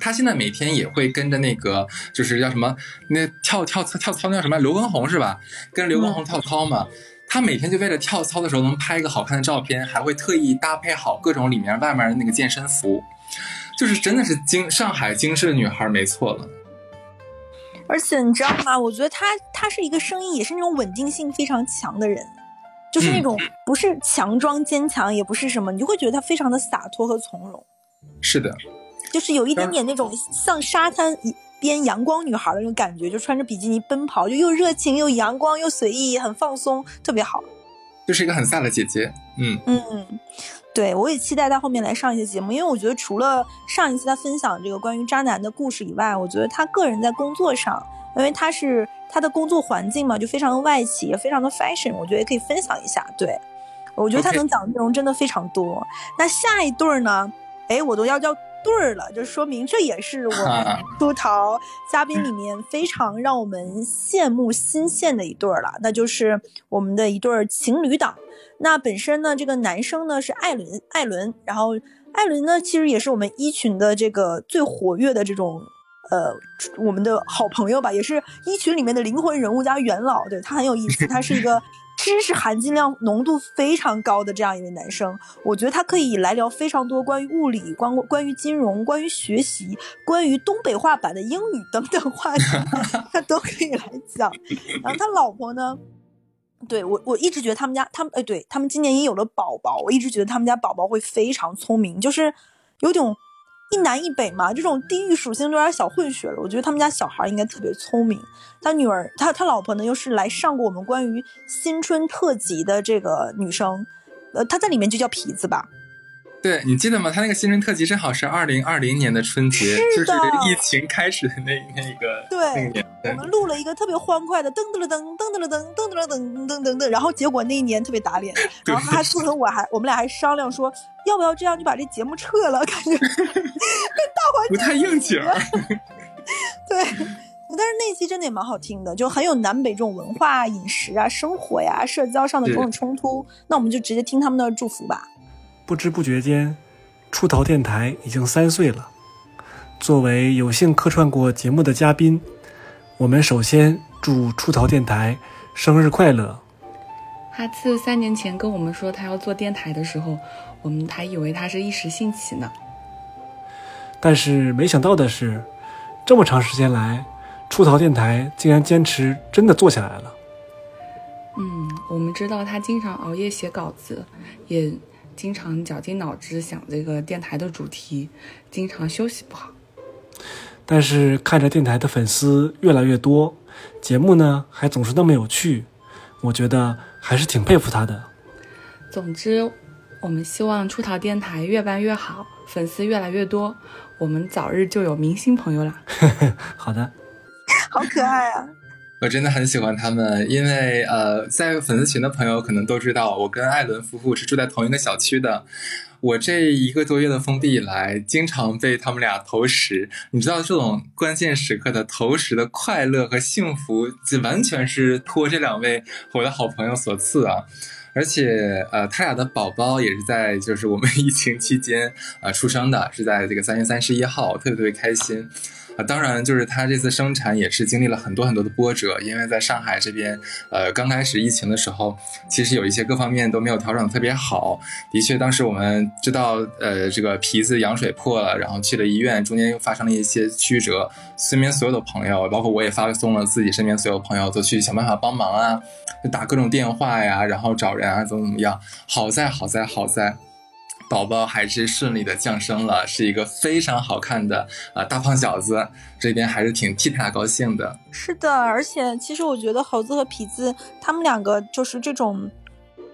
他现在每天也会跟着那个，就是叫什么，那跳跳操跳操那叫什么刘畊宏是吧？跟刘畊宏跳操嘛。他每天就为了跳操的时候能拍一个好看的照片，还会特意搭配好各种里面外面的那个健身服，就是真的是精上海精致的女孩，没错了。而且你知道吗？我觉得她她是一个声音也是那种稳定性非常强的人，就是那种不是强装坚强，也不是什么，你就会觉得她非常的洒脱和从容。是的。就是有一点点那种像沙滩边阳光女孩的那种感觉，就穿着比基尼奔跑，就又热情又阳光又随意，很放松，特别好。就是一个很飒的姐姐，嗯嗯，对我也期待她后面来上一些节目，因为我觉得除了上一次她分享这个关于渣男的故事以外，我觉得她个人在工作上，因为她是她的工作环境嘛，就非常的外企，也非常的 fashion，我觉得也可以分享一下。对，我觉得她能讲的内容真的非常多。那下一对儿呢？哎，我都要要对儿了，就说明这也是我们 出逃嘉宾里面非常让我们羡慕新鲜的一对儿了，那就是我们的一对情侣档。那本身呢，这个男生呢是艾伦，艾伦，然后艾伦呢其实也是我们一群的这个最活跃的这种。呃，我们的好朋友吧，也是一群里面的灵魂人物加元老，对他很有意思。他是一个知识含金量浓度非常高的这样一位男生，我觉得他可以来聊非常多关于物理、关关于金融、关于学习、关于东北话版的英语等等话题，他都可以来讲。然后他老婆呢，对我我一直觉得他们家他们哎，对他们今年也有了宝宝，我一直觉得他们家宝宝会非常聪明，就是有种。一南一北嘛，这种地域属性都有点小混血了。我觉得他们家小孩应该特别聪明。他女儿，他他老婆呢，又是来上过我们关于新春特辑的这个女生，呃，她在里面就叫皮子吧。对你记得吗？他那个新春特辑正好是二零二零年的春节，是就是疫情开始的那那一个对那年，我们录了一个特别欢快的噔噔噔噔噔噔噔噔噔噔噔噔，然后结果那一年特别打脸，然后他促成我还我们俩还商量说要不要这样就把这节目撤了，感觉 大环境不太应景。对。但是那期真的也蛮好听的，就很有南北这种文化、饮食啊、生活呀、社交上的种种冲突。那我们就直接听他们的祝福吧。不知不觉间，出逃电台已经三岁了。作为有幸客串过节目的嘉宾，我们首先祝出逃电台生日快乐。哈次三年前跟我们说他要做电台的时候，我们还以为他是一时兴起呢。但是没想到的是，这么长时间来，出逃电台竟然坚持真的做下来了。嗯，我们知道他经常熬夜写稿子，也。经常绞尽脑汁想这个电台的主题，经常休息不好。但是看着电台的粉丝越来越多，节目呢还总是那么有趣，我觉得还是挺佩服他的。总之，我们希望出逃电台越办越好，粉丝越来越多，我们早日就有明星朋友啦。好的，好可爱啊！我真的很喜欢他们，因为呃，在粉丝群的朋友可能都知道，我跟艾伦夫妇是住在同一个小区的。我这一个多月的封闭以来，经常被他们俩投食。你知道，这种关键时刻的投食的快乐和幸福，就完全是托这两位我的好朋友所赐啊！而且，呃，他俩的宝宝也是在就是我们 疫情期间呃出生的，是在这个三月三十一号，特别特别开心。当然，就是他这次生产也是经历了很多很多的波折，因为在上海这边，呃，刚开始疫情的时候，其实有一些各方面都没有调整特别好。的确，当时我们知道，呃，这个皮子羊水破了，然后去了医院，中间又发生了一些曲折。身边所有的朋友，包括我也发送了自己身边所有朋友，都去想办法帮忙啊，就打各种电话呀，然后找人啊，怎么怎么样。好在，好在，好在。宝宝还是顺利的降生了，是一个非常好看的啊大胖小子，这边还是挺替他高兴的。是的，而且其实我觉得猴子和皮子他们两个就是这种，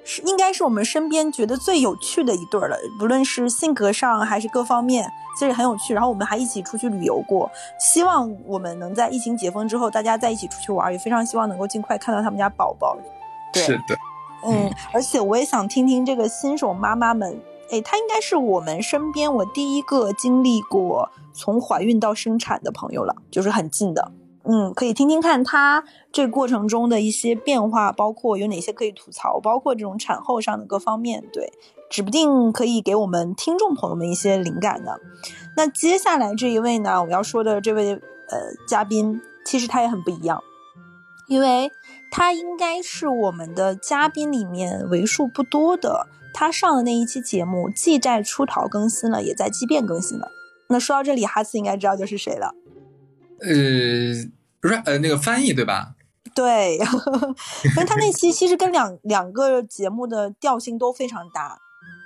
是应该是我们身边觉得最有趣的一对了，不论是性格上还是各方面，其实很有趣。然后我们还一起出去旅游过，希望我们能在疫情解封之后，大家在一起出去玩，也非常希望能够尽快看到他们家宝宝。是的，嗯，而且我也想听听这个新手妈妈们。哎，她应该是我们身边我第一个经历过从怀孕到生产的朋友了，就是很近的。嗯，可以听听看她这过程中的一些变化，包括有哪些可以吐槽，包括这种产后上的各方面，对，指不定可以给我们听众朋友们一些灵感的。那接下来这一位呢，我要说的这位呃嘉宾，其实他也很不一样，因为他应该是我们的嘉宾里面为数不多的。他上的那一期节目，既在出逃更新了，也在畸变更新了。那说到这里，哈斯应该知道就是谁了。呃，不是，呃，那个翻译对吧？对，因为他那期其实跟两两个节目的调性都非常搭。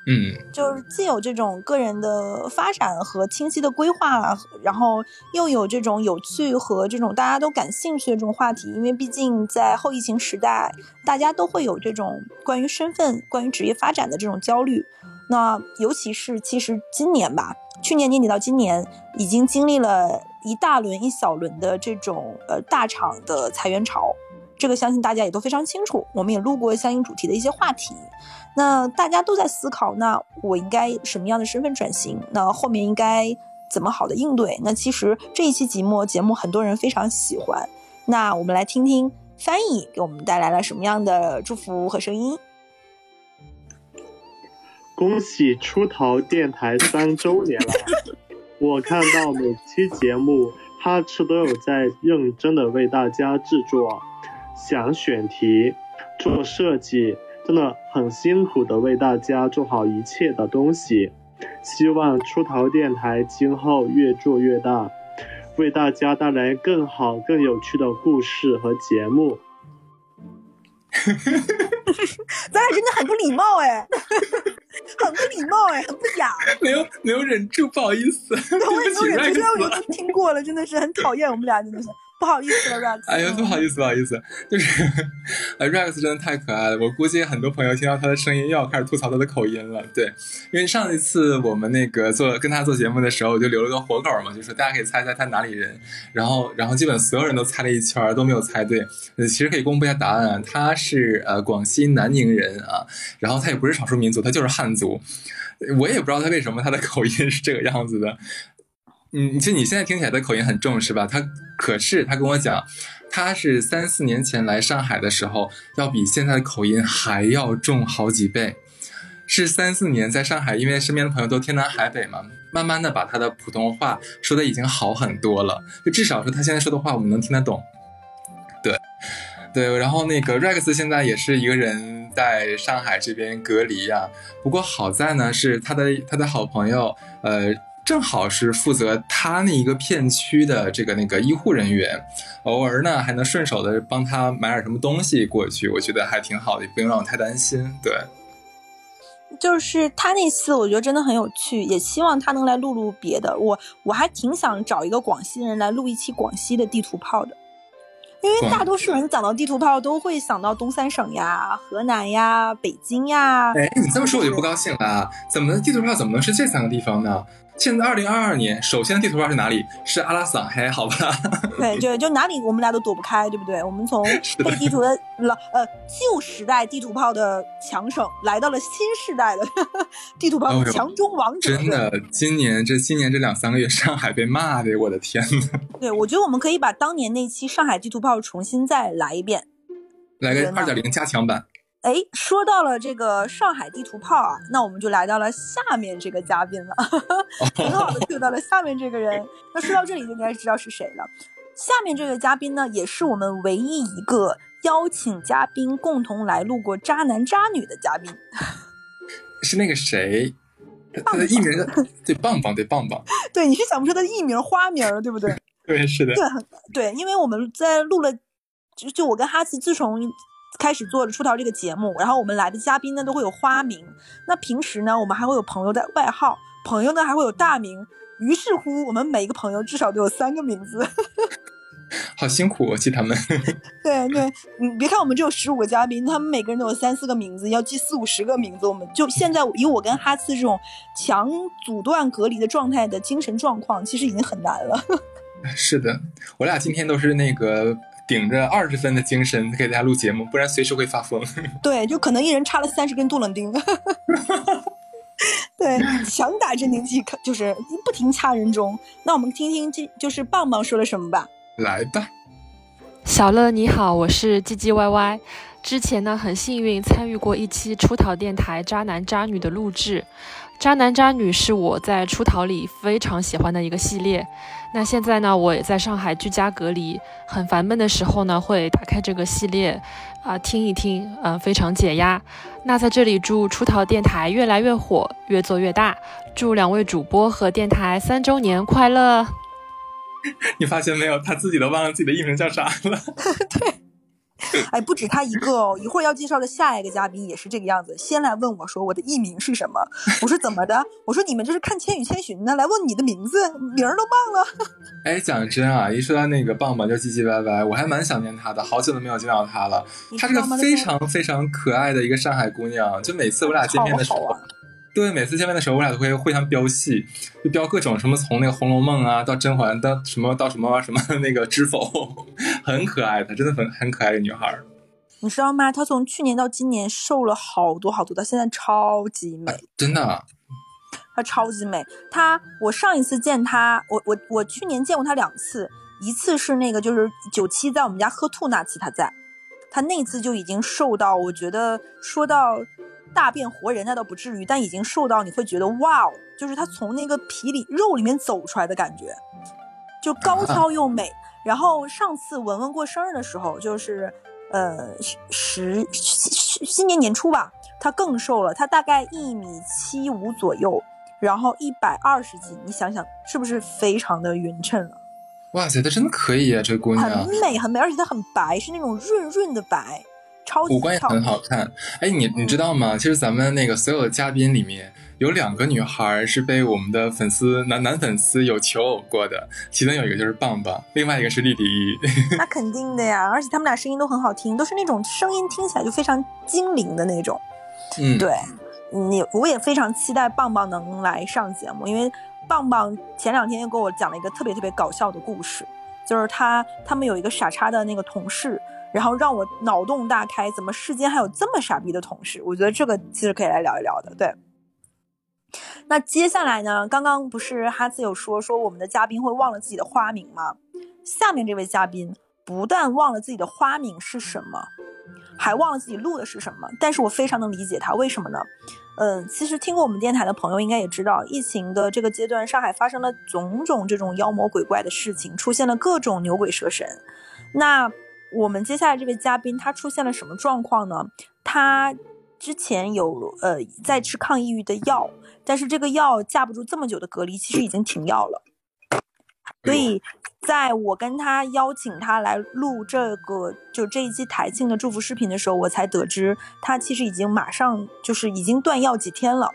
嗯，就是既有这种个人的发展和清晰的规划，然后又有这种有趣和这种大家都感兴趣的这种话题。因为毕竟在后疫情时代，大家都会有这种关于身份、关于职业发展的这种焦虑。那尤其是其实今年吧，去年年底到今年，已经经历了一大轮一小轮的这种呃大厂的裁员潮，这个相信大家也都非常清楚。我们也录过相应主题的一些话题。那大家都在思考，那我应该什么样的身份转型？那后面应该怎么好的应对？那其实这一期节目节目很多人非常喜欢，那我们来听听翻译给我们带来了什么样的祝福和声音。恭喜出逃电台三周年了！我看到每期节目哈赤都有在认真的为大家制作，想选题、做设计，真的很辛苦的为大家做好一切的东西。希望出逃电台今后越做越大，为大家带来更好、更有趣的故事和节目。咱俩真的很不礼貌哎，很不礼貌哎，很不雅。没有没有忍住，不好意思。我也没有忍住，虽然我对不起都听过了，真的是很讨厌我们俩，真的是不好意思了，Rex。哎呀，不好意思，不好意思，就是，呃，Rex 真的太可爱了。我估计很多朋友听到他的声音又要开始吐槽他的口音了。对，因为上一次我们那个做跟他做节目的时候，我就留了个活口嘛，就说大家可以猜猜他哪里人。然后，然后基本所有人都猜了一圈，都没有猜对。呃，其实可以公布一下答案啊，他是呃广西南宁人啊，然后他也不是少数民族，他就是汉族。我也不知道他为什么他的口音是这个样子的。嗯，其实你现在听起来的口音很重是吧？他可是他跟我讲，他是三四年前来上海的时候，要比现在的口音还要重好几倍。是三四年在上海，因为身边的朋友都天南海北嘛，慢慢的把他的普通话说的已经好很多了，就至少说他现在说的话我们能听得懂。对，对，然后那个 Rex 现在也是一个人在上海这边隔离呀、不过好在呢是他的他的好朋友，呃，正好是负责他那一个片区的这个那个医护人员，偶尔呢还能顺手的帮他买点什么东西过去，我觉得还挺好的，也不用让我太担心。对，就是他那次，我觉得真的很有趣，也希望他能来录录别的。我我还挺想找一个广西人来录一期广西的地图炮的，因为大多数人讲到地图炮都会想到东三省呀、河南呀、北京呀。哎，你这么说我就不高兴了，怎么地图炮怎么能是这三个地方呢？现在二零二二年，首先的地图炮是哪里？是阿拉斯嘿，好吧？对，就就哪里我们俩都躲不开，对不对？我们从被地图的老呃旧时代地图炮的强省，来到了新时代的 地图炮的强中王者。哦真的，今年这今年这两三个月，上海被骂的，我的天呐！对，我觉得我们可以把当年那期上海地图炮重新再来一遍。来个二点零加强版。哎，说到了这个上海地图炮啊，那我们就来到了下面这个嘉宾了，很好的 Q 到了下面这个人。那说到这里就应该知道是谁了。下面这个嘉宾呢，也是我们唯一一个邀请嘉宾共同来录过《渣男渣女》的嘉宾。是那个谁，他他的艺名是对棒棒，对棒棒，对，你是想不出他的艺名、花名，对不对？对，是的，对，很对，因为我们在录了，就就我跟哈斯自从开始做了出逃这个节目，然后我们来的嘉宾呢都会有花名，那平时呢我们还会有朋友的外号，朋友呢还会有大名，于是乎我们每一个朋友至少都有三个名字。好辛苦哦，记他们。对 对，你别看我们只有十五个嘉宾，他们每个人都有三四个名字，要记四五十个名字，我们就现在以我跟哈斯这种强阻断隔离的状态的精神状况，其实已经很难了。是的，我俩今天都是那个顶着二十分的精神给大家录节目，不然随时会发疯。对，就可能一人插了三十根杜冷丁。对，强打镇定剂，就是不停掐人中。那我们听听这就是棒棒说了什么吧。来吧，小乐你好，我是唧唧歪歪。之前呢，很幸运参与过一期出逃电台《渣男渣女》的录制，《渣男渣女》是我在出逃里非常喜欢的一个系列。那现在呢，我也在上海居家隔离，很烦闷的时候呢，会打开这个系列啊、听一听，嗯、非常解压。那在这里祝出逃电台越来越火，越做越大，祝两位主播和电台三周年快乐。你发现没有？他自己都忘了自己的艺名叫啥了。哎，不止他一个哦，一会儿要介绍的下一个嘉宾也是这个样子。先来问我说我的艺名是什么？我说怎么的？我说你们这是看《千与千寻》呢？来问你的名字，名儿都忘了。哎，讲真啊，一说到那个棒棒就唧唧歪歪，我还蛮想念她的，好久都没有见到她了。她是个非常非常可爱的一个上海姑娘，就每次我俩见面的时候。对，每次见面的时候，我俩都会互相飙戏，就飙各种什么，从那个《红楼梦》啊，到甄嬛，到什么到什么什么 那个知否，很可爱，她真的很很可爱的女孩。你知道吗？她从去年到今年瘦了好多好多，她现在超级美，真的。她超级美。她我上一次见她，我我我去年见过她两次，一次是那个就是九七在我们家喝吐那次她在，她那次就已经瘦到我觉得说到大变活人那倒不至于，但已经瘦到你会觉得哇哦，就是她从那个皮里肉里面走出来的感觉，就高挑又美。然后上次文文过生日的时候，就是呃十十新年年初吧，她更瘦了，她大概一米七五左右，然后一百二十斤，你想想是不是非常的匀称了？哇塞，她真的可以啊，这个姑娘很美很美，而且她很白，是那种润润的白，超级五官也很好看。哎，你你知道吗？其实咱们那个所有嘉宾里面。有两个女孩是被我们的粉丝男男粉丝有求偶过的，其中有一个就是棒棒，另外一个是丽丽。那肯定的呀，而且他们俩声音都很好听，都是那种声音听起来就非常精灵的那种。嗯，对，你我也非常期待棒棒能来上节目，因为棒棒前两天又给我讲了一个特别特别搞笑的故事，就是他他们有一个傻叉的那个同事，然后让我脑洞大开，怎么世间还有这么傻逼的同事？我觉得这个其实可以来聊一聊的，对。那接下来呢？刚刚不是哈兹有说说我们的嘉宾会忘了自己的花名吗？下面这位嘉宾不但忘了自己的花名是什么，还忘了自己录的是什么。但是我非常能理解他，为什么呢？嗯，其实听过我们电台的朋友应该也知道，疫情的这个阶段，上海发生了种种这种妖魔鬼怪的事情，出现了各种牛鬼蛇神。那我们接下来这位嘉宾他出现了什么状况呢？他之前有呃在吃抗抑郁的药。但是这个药架不住这么久的隔离，其实已经停药了。所以，在我跟他邀请他来录这个就这一期台庆的祝福视频的时候，我才得知他其实已经马上就是已经断药几天了。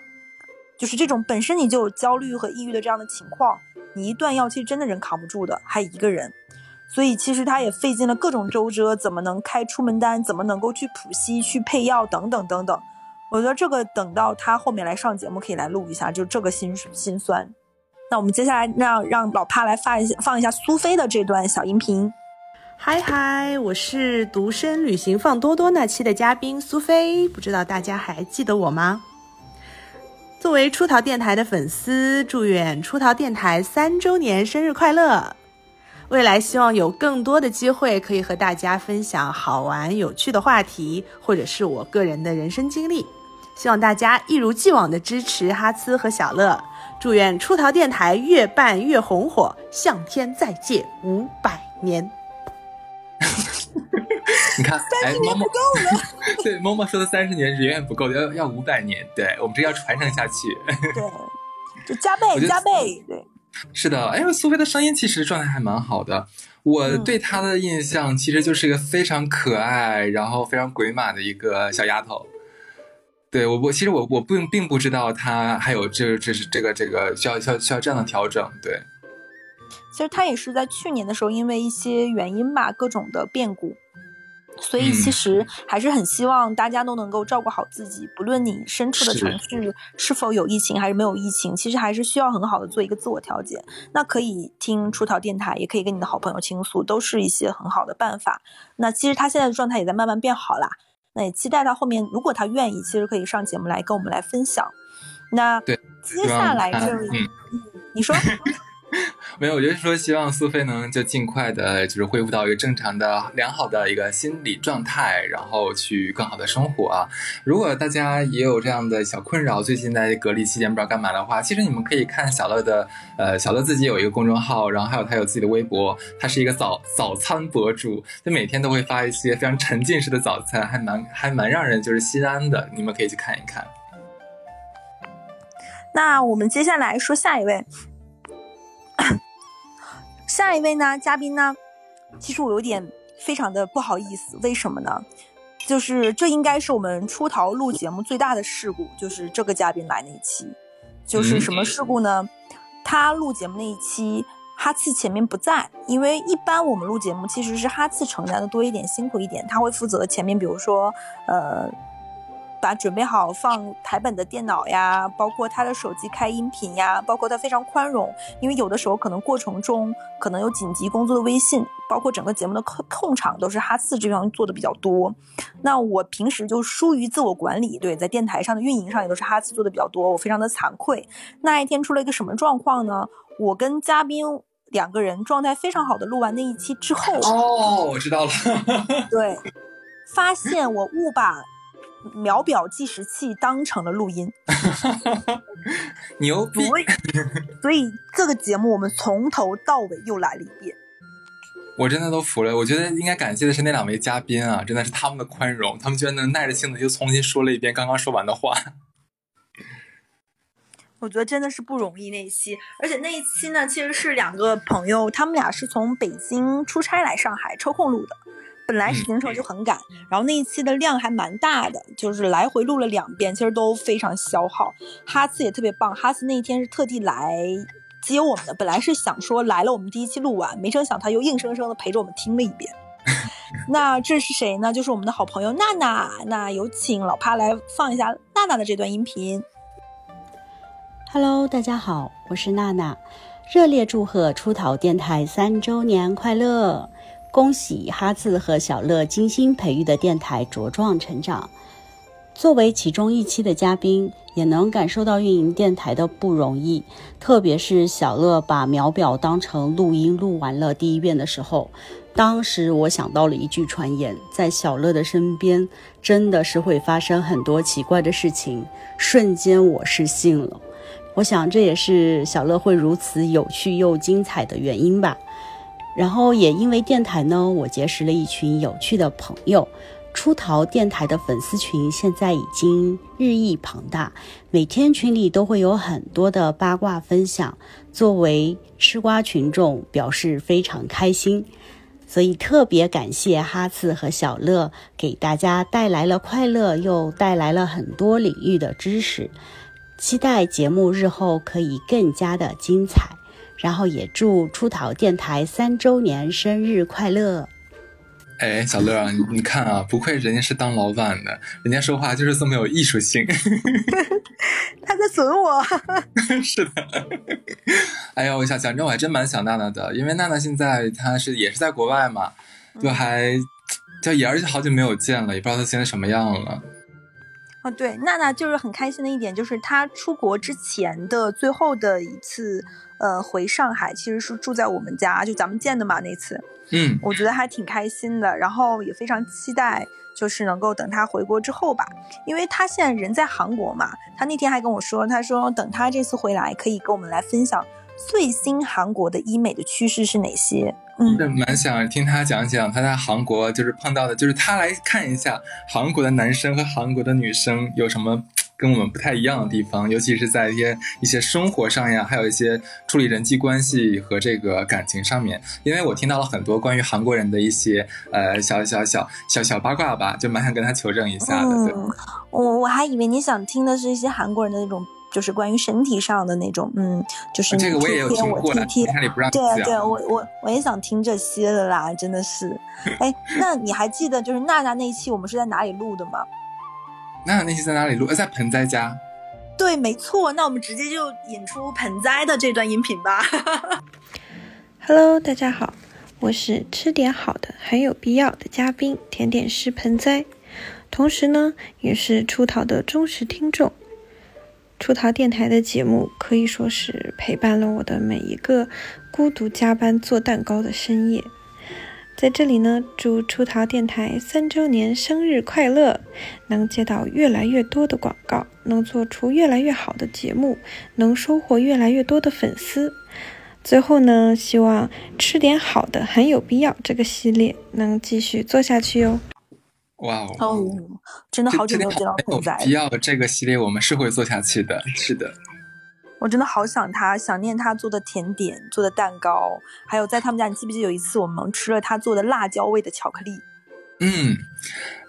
就是这种本身你就有焦虑和抑郁的这样的情况，你一断药，其实真的人扛不住的，还一个人。所以其实他也费尽了各种周折，怎么能开出门单，怎么能够去浦西去配药等等等等。我觉得这个等到他后面来上节目可以来录一下，就这个心心酸。那我们接下来让让老帕来发一下放一下苏菲的这段小音频。嗨嗨，我是独身旅行放多多那期的嘉宾苏菲，不知道大家还记得我吗？作为出逃电台的粉丝，祝愿出逃电台三周年生日快乐！未来希望有更多的机会可以和大家分享好玩有趣的话题，或者是我个人的人生经历。希望大家一如既往的支持哈兹和小乐，祝愿出逃电台越办越红火，向天再借五百年。你看，三十年不够了。对，默默说的三十年是远远不够的，要要五百年。对我们这要传承下去。对，就加倍 加倍。对，是的。哎，苏菲的声音其实状态还蛮好的。我对她的印象其实就是一个非常可爱，然后非常鬼马的一个小丫头。对我，我其实我我并并不知道她还有这这是这个这个需要需要需要这样的调整。对，其实她也是在去年的时候，因为一些原因吧，各种的变故，所以其实还是很希望大家都能够照顾好自己，不论你身处的城市是否有疫情还是没有疫情，其实还是需要很好的做一个自我调节。那可以听出逃电台，也可以跟你的好朋友倾诉，都是一些很好的办法。那其实他现在的状态也在慢慢变好啦。那也期待他后面，如果他愿意，其实可以上节目来跟我们来分享。那，接下来这里，嗯，你说。没有，我就是说，希望苏菲能就尽快的，就是恢复到一个正常的、良好的一个心理状态，然后去更好的生活啊。如果大家也有这样的小困扰，最近在隔离期间不知道干嘛的话，其实你们可以看小乐的，呃，小乐自己有一个公众号，然后还有他有自己的微博，他是一个早早餐博主，他每天都会发一些非常沉浸式的早餐，还蛮还蛮让人就是心安的，你们可以去看一看。那我们接下来说下一位。下一位呢，嘉宾呢？其实我有点非常的不好意思，为什么呢？就是这应该是我们出逃录节目最大的事故，就是这个嘉宾来那一期，就是什么事故呢？他录节目那一期，哈次前面不在，因为一般我们录节目其实是哈次承担的多一点，辛苦一点，他会负责前面，比如说呃把准备好放台本的电脑呀，包括他的手机开音频呀，包括他非常宽容，因为有的时候可能过程中可能有紧急工作的微信，包括整个节目的控控场都是哈次这方做的比较多。那我平时就疏于自我管理，对，在电台上的运营上也都是哈次做的比较多，我非常的惭愧。那一天出了一个什么状况呢？我跟嘉宾两个人状态非常好的录完那一期之后，哦，我知道了，对，发现我误把。秒表计时器当成了录音，牛逼！所以这个节目我们从头到尾又来了一遍，我真的都服了。我觉得应该感谢的是那两位嘉宾啊，真的是他们的宽容，他们居然能耐着性子又重新说了一遍刚刚说完的话。我觉得真的是不容易那一期，而且那一期呢，其实是两个朋友，他们俩是从北京出差来上海抽空录的。本来行程就很赶，然后那一期的量还蛮大的，就是来回录了两遍，其实都非常消耗。哈次也特别棒，哈次那一天是特地来接我们的，本来是想说来了我们第一期录完，没成想他又硬生生的陪着我们听了一遍。那这是谁呢？就是我们的好朋友娜娜。那有请老帕来放一下娜娜的这段音频。Hello，大家好，我是娜娜，热烈祝贺出逃电台三周年快乐！恭喜哈次和小乐精心培育的电台茁壮成长。作为其中一期的嘉宾，也能感受到运营电台的不容易。特别是小乐把秒表当成录音录完了第一遍的时候，当时我想到了一句传言：在小乐的身边，真的是会发生很多奇怪的事情。瞬间我是信了。我想这也是小乐会如此有趣又精彩的原因吧。然后也因为电台呢，我结识了一群有趣的朋友。出逃电台的粉丝群现在已经日益庞大，每天群里都会有很多的八卦分享。作为吃瓜群众，表示非常开心。所以特别感谢哈次和小乐给大家带来了快乐，又带来了很多领域的知识。期待节目日后可以更加的精彩。然后也祝出逃电台三周年生日快乐！哎，小乐，你你看啊，不愧人家是当老板的，人家说话就是这么有艺术性。他在损我。是的。哎呀，我想讲真，我还真蛮想娜娜的，因为娜娜现在她是也是在国外嘛，就还就也而且好久没有见了，也不知道她现在什么样了。哦，对，娜娜就是很开心的一点，就是她出国之前的最后的一次，呃，回上海其实是住在我们家，就咱们见的嘛那次，嗯，我觉得还挺开心的，然后也非常期待，就是能够等他回国之后吧，因为他现在人在韩国嘛，他那天还跟我说，他说等他这次回来可以跟我们来分享最新韩国的医美的趋势是哪些。嗯，蛮想听他讲讲他在韩国就是碰到的，就是他来看一下韩国的男生和韩国的女生有什么跟我们不太一样的地方，尤其是在一些一些生活上呀，还有一些处理人际关系和这个感情上面。因为我听到了很多关于韩国人的一些呃小小小小小八卦吧，就蛮想跟他求证一下的。嗯，我我还以为你想听的是一些韩国人的那种。就是关于身体上的那种，嗯，就是这个我也有听过的，对对，我我我也想听这些的啦，真的是。哎，那你还记得就是娜娜那一期我们是在哪里录的吗？娜娜那些在哪里录？在盆栽家。对，没错。那我们直接就引出盆栽的这段音频吧。Hello，大家好，我是吃点好的很有必要的嘉宾甜点师盆栽，同时呢也是出逃的忠实听众。出逃电台的节目可以说是陪伴了我的每一个孤独加班做蛋糕的深夜。在这里呢，祝出逃电台三周年生日快乐，能接到越来越多的广告，能做出越来越好的节目，能收获越来越多的粉丝。最后呢，希望吃点好的很有必要这个系列能继续做下去哟。哇哦！真的好久没有见到盆栽。必要这个系列我们是会做下去的，是的。我真的好想他，想念他做的甜点、做的蛋糕，还有在他们家，你记不记得有一次我们吃了他做的辣椒味的巧克力？嗯。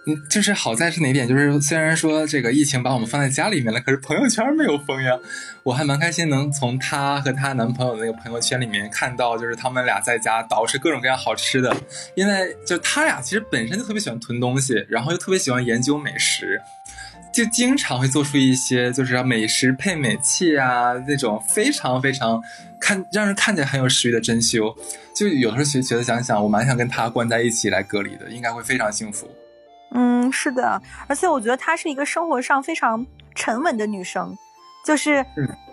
嗯，就是好在是哪点？就是虽然说这个疫情把我们放在家里面了，可是朋友圈没有封呀。我还蛮开心，能从她和她男朋友的那个朋友圈里面看到，就是他们俩在家捯饬各种各样好吃的。因为就他俩其实本身就特别喜欢囤东西，然后又特别喜欢研究美食。就经常会做出一些就是美食配美器啊那种非常非常看让人看起来很有食欲的珍馐。就有的时候觉得想想，我蛮想跟他关在一起来隔离的，应该会非常幸福。嗯，是的，而且我觉得她是一个生活上非常沉稳的女生，就是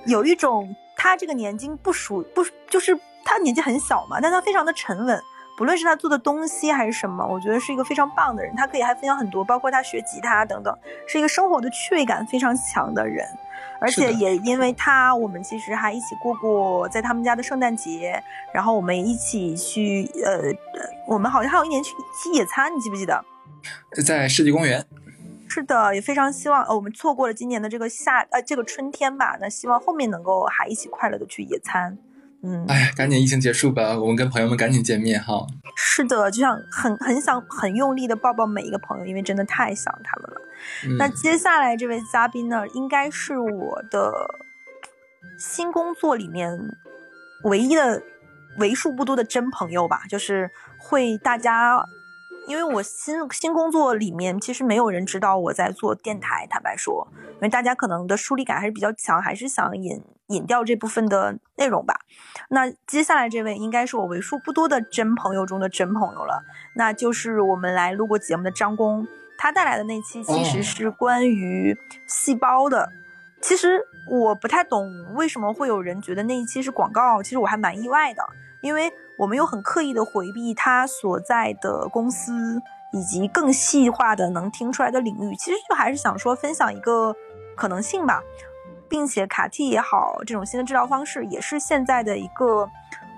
有一种她这个年纪不属不就是她年纪很小嘛，但她非常的沉稳。不论是他做的东西还是什么，我觉得是一个非常棒的人。他可以还分享很多，包括他学吉他等等，是一个生活的趣味感非常强的人。而且也因为他，我们其实还一起过过在他们家的圣诞节，然后我们一起去，呃，我们好像还有一年去去野餐，你记不记得？在世纪公园。是的，也非常希望，呃，我们错过了今年的这个夏，呃，这个春天吧。那希望后面能够还一起快乐的去野餐。嗯，哎，赶紧疫情结束吧，我们跟朋友们赶紧见面哈。是的，就想很很想很用力的抱抱每一个朋友，因为真的太想他们了。那接下来这位嘉宾呢，应该是我的新工作里面唯一的为数不多的真朋友吧，就是会大家。因为我新新工作里面，其实没有人知道我在做电台。坦白说，因为大家可能的疏离感还是比较强，还是想隐隐掉这部分的内容吧。那接下来这位应该是我为数不多的真朋友中的真朋友了，那就是我们来录过节目的张工，他带来的那期其实是关于细胞的。其实我不太懂为什么会有人觉得那一期是广告，其实我还蛮意外的，因为。我们又很刻意的回避他所在的公司，以及更细化的能听出来的领域，其实就还是想说分享一个可能性吧，并且卡替也好，这种新的治疗方式也是现在的一个。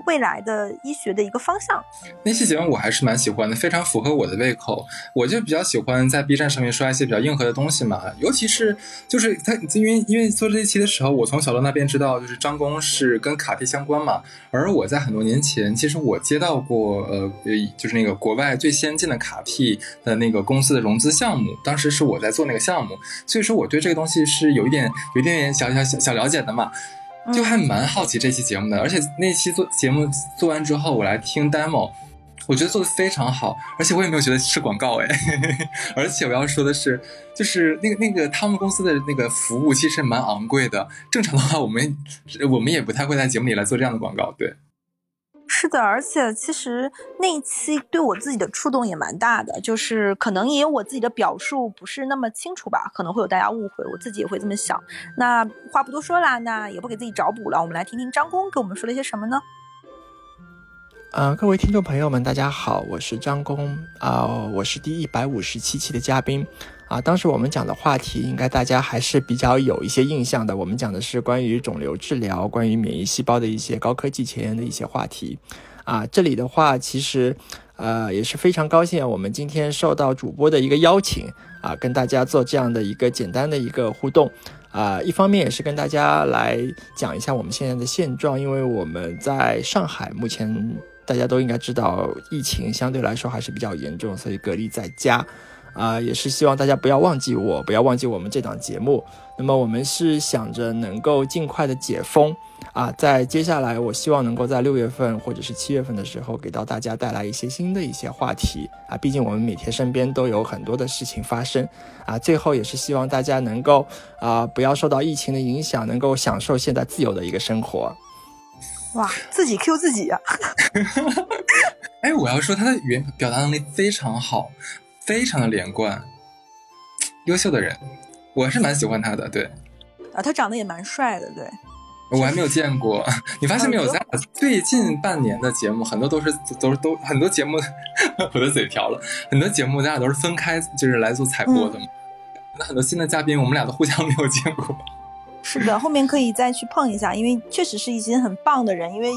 未来的医学的一个方向，那期节目我还是蛮喜欢的，非常符合我的胃口。我就比较喜欢在 B 站上面刷一些比较硬核的东西嘛，尤其是就是他，因为因为做这一期的时候，我从小乐那边知道，就是张工是跟卡 T 相关嘛。而我在很多年前，其实我接到过呃呃，就是那个国外最先进的卡 T 的那个公司的融资项目，当时是我在做那个项目，所以说我对这个东西是有一点有一点点小小小小了解的嘛。就还蛮好奇这期节目的，而且那期做节目做完之后，我来听 demo，我觉得做的非常好，而且我也没有觉得是广告哎，而且我要说的是，就是那个那个他们公司的那个服务其实蛮昂贵的，正常的话我们我们也不太会在节目里来做这样的广告，对。是的，而且其实那一期对我自己的触动也蛮大的，就是可能也有我自己的表述不是那么清楚吧，可能会有大家误会，我自己也会这么想。那话不多说啦，那也不给自己找补了，我们来听听张工给我们说了些什么呢？呃，各位听众朋友们，大家好，我是张工啊，我是第一百五十七期的嘉宾。啊，当时我们讲的话题，应该大家还是比较有一些印象的。我们讲的是关于肿瘤治疗、关于免疫细胞的一些高科技前沿的一些话题。啊，这里的话，其实，呃，也是非常高兴，我们今天受到主播的一个邀请，啊，跟大家做这样的一个简单的一个互动。啊，一方面也是跟大家来讲一下我们现在的现状，因为我们在上海，目前大家都应该知道，疫情相对来说还是比较严重，所以隔离在家。啊，也是希望大家不要忘记我，不要忘记我们这档节目。那么我们是想着能够尽快的解封啊，在接下来，我希望能够在六月份或者是七月份的时候，给到大家带来一些新的一些话题啊。毕竟我们每天身边都有很多的事情发生啊。最后也是希望大家能够啊，不要受到疫情的影响，能够享受现在自由的一个生活。哇，自己 Q 自己呀！哎，我要说他的语言表达能力非常好。非常的连贯，优秀的人，我还是蛮喜欢他的。对，啊，他长得也蛮帅的。对，我还没有见过。你发现没有？咱俩最近半年的节目，很多都是都是都很多节目，我的嘴瓢了。很多节目咱俩都是分开，就是来做采播的嘛。那很多新的嘉宾，我们俩都互相没有见过。是的，后面可以再去碰一下，因为确实是一些很棒的人。因为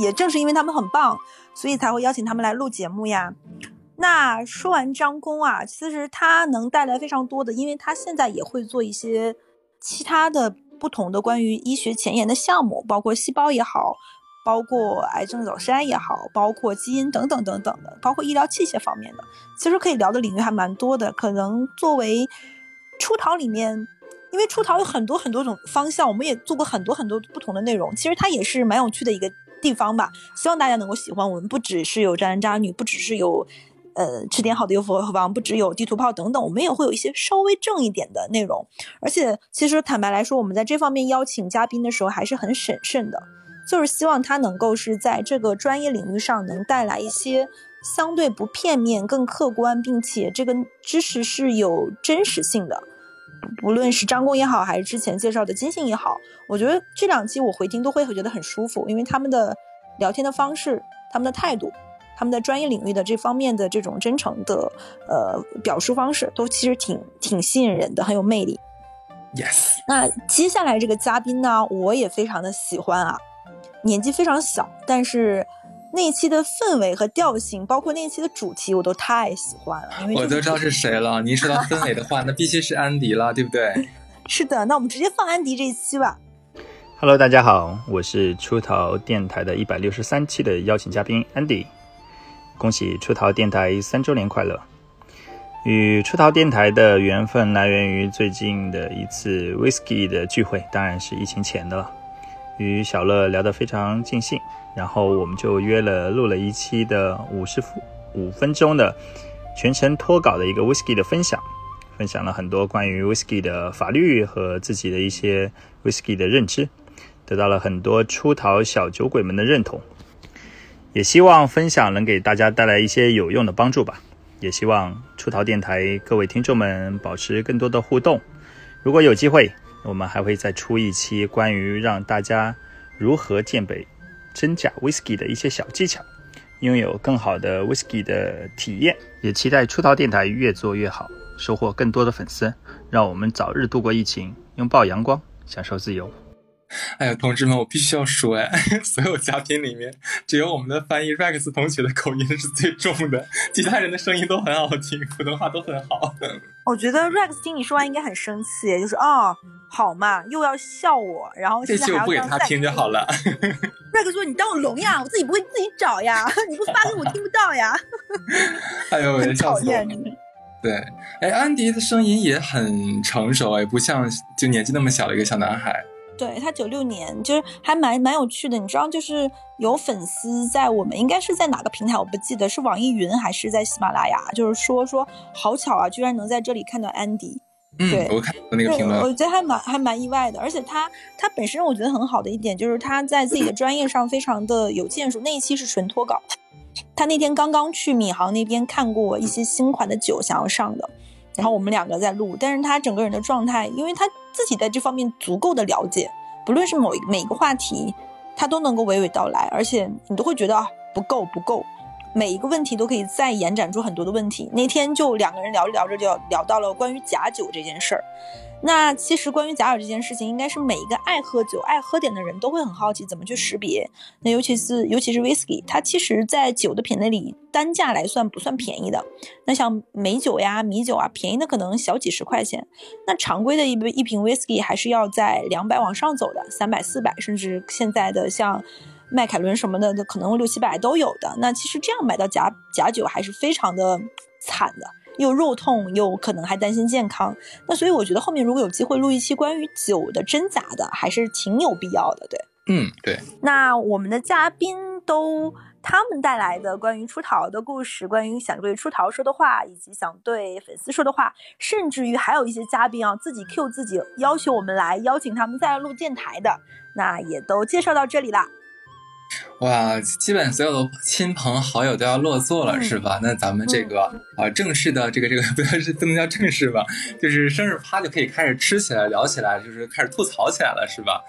也正是因为他们很棒，所以才会邀请他们来录节目呀。那说完张工啊，其实他能带来非常多的，因为他现在也会做一些其他的不同的关于医学前沿的项目，包括细胞也好，包括癌症早筛也好，包括基因等等等等的，包括医疗器械方面的，其实可以聊的领域还蛮多的。可能作为出逃里面，因为出逃有很多很多种方向，我们也做过很多很多不同的内容，其实它也是蛮有趣的一个地方吧。希望大家能够喜欢我们，不只是有渣男渣女，不只是有。呃，吃点好的优芙房不只有地图炮等等，我们也会有一些稍微正一点的内容。而且，其实坦白来说，我们在这方面邀请嘉宾的时候还是很审慎的，就是希望他能够是在这个专业领域上能带来一些相对不片面、更客观，并且这个知识是有真实性的。不论是张工也好，还是之前介绍的金星也好，我觉得这两期我回听都会觉得很舒服，因为他们的聊天的方式、他们的态度、他们在专业领域的这方面的这种真诚的呃表述方式，都其实挺挺吸引人的，很有魅力。Yes，那接下来这个嘉宾呢，我也非常的喜欢啊，年纪非常小，但是那一期的氛围和调性，包括那一期的主题，我都太喜欢了。因为我都知道是谁了。您说到氛围的话，那必须是安迪了，对不对？是的，那我们直接放安迪这一期吧。Hello，大家好，我是出逃电台的一百六十三期的邀请嘉宾 Andy，恭喜出逃电台三周年快乐！与出逃电台的缘分来源于最近的一次 Whisky 的聚会，当然是疫情前的了。与小乐聊得非常尽兴，然后我们就约了录了一期的五十五分钟的全程脱稿的一个 Whisky 的分享，分享了很多关于 Whisky 的法律和自己的一些 Whisky 的认知。得到了很多出逃小酒鬼们的认同，也希望分享能给大家带来一些有用的帮助吧。也希望出逃电台各位听众们保持更多的互动。如果有机会，我们还会再出一期关于让大家如何鉴别真假 whisky 的一些小技巧，拥有更好的 whisky 的体验。也期待出逃电台越做越好，收获更多的粉丝，让我们早日度过疫情，拥抱阳光，享受自由。哎呀，同志们，我必须要说，哎，所有嘉宾里面，只有我们的翻译 Rex 同学的口音是最重的，其他人的声音都很好听，普通话都很好。我觉得 Rex 听你说完应该很生气，就是哦，好嘛，又要笑我，然后这期我不给他听就好了。Rex 说：“你当我聋呀？我自己不会自己找呀？你不发给我听不到呀？”哎呦，很讨厌。对，哎，安迪的声音也很成熟，哎，不像就年纪那么小的一个小男孩。对他九六年，就是还蛮蛮有趣的。你知道，就是有粉丝在我们应该是在哪个平台，我不记得是网易云还是在喜马拉雅，就是说说好巧啊，居然能在这里看到安迪。嗯，对，我看过那个评论，我觉得还蛮还蛮意外的。而且他他本身我觉得很好的一点就是他在自己的专业上非常的有建树。那一期是纯脱稿，他那天刚刚去闵行那边看过一些新款的酒，想要上的。然后我们两个在录，但是他整个人的状态，因为他自己在这方面足够的了解，不论是某一每一个话题，他都能够娓娓道来，而且你都会觉得啊不够不够，每一个问题都可以再延展出很多的问题。那天就两个人聊着聊着就聊到了关于假酒这件事儿。那其实关于假酒这件事情，应该是每一个爱喝酒、爱喝点的人都会很好奇怎么去识别。那尤其是尤其是 whisky，它其实在酒的品类里单价来算不算便宜的。那像美酒呀、米酒啊，便宜的可能小几十块钱。那常规的一杯一瓶 whisky 还是要在两百往上走的，三百、四百，甚至现在的像麦凯伦什么的，可能六七百都有的。那其实这样买到假假酒还是非常的惨的。又肉痛，又可能还担心健康，那所以我觉得后面如果有机会录一期关于酒的真假的，还是挺有必要的，对。嗯，对。那我们的嘉宾都他们带来的关于出逃的故事，关于想对出逃说的话，以及想对粉丝说的话，甚至于还有一些嘉宾啊自己 Q 自己，要求我们来邀请他们再来录电台的，那也都介绍到这里啦。哇，基本所有的亲朋好友都要落座了，嗯、是吧？那咱们这个啊、呃、正式的这个这个 不要是不能叫正式吧，就是生日趴就可以开始吃起来、聊起来，就是开始吐槽起来了，是吧？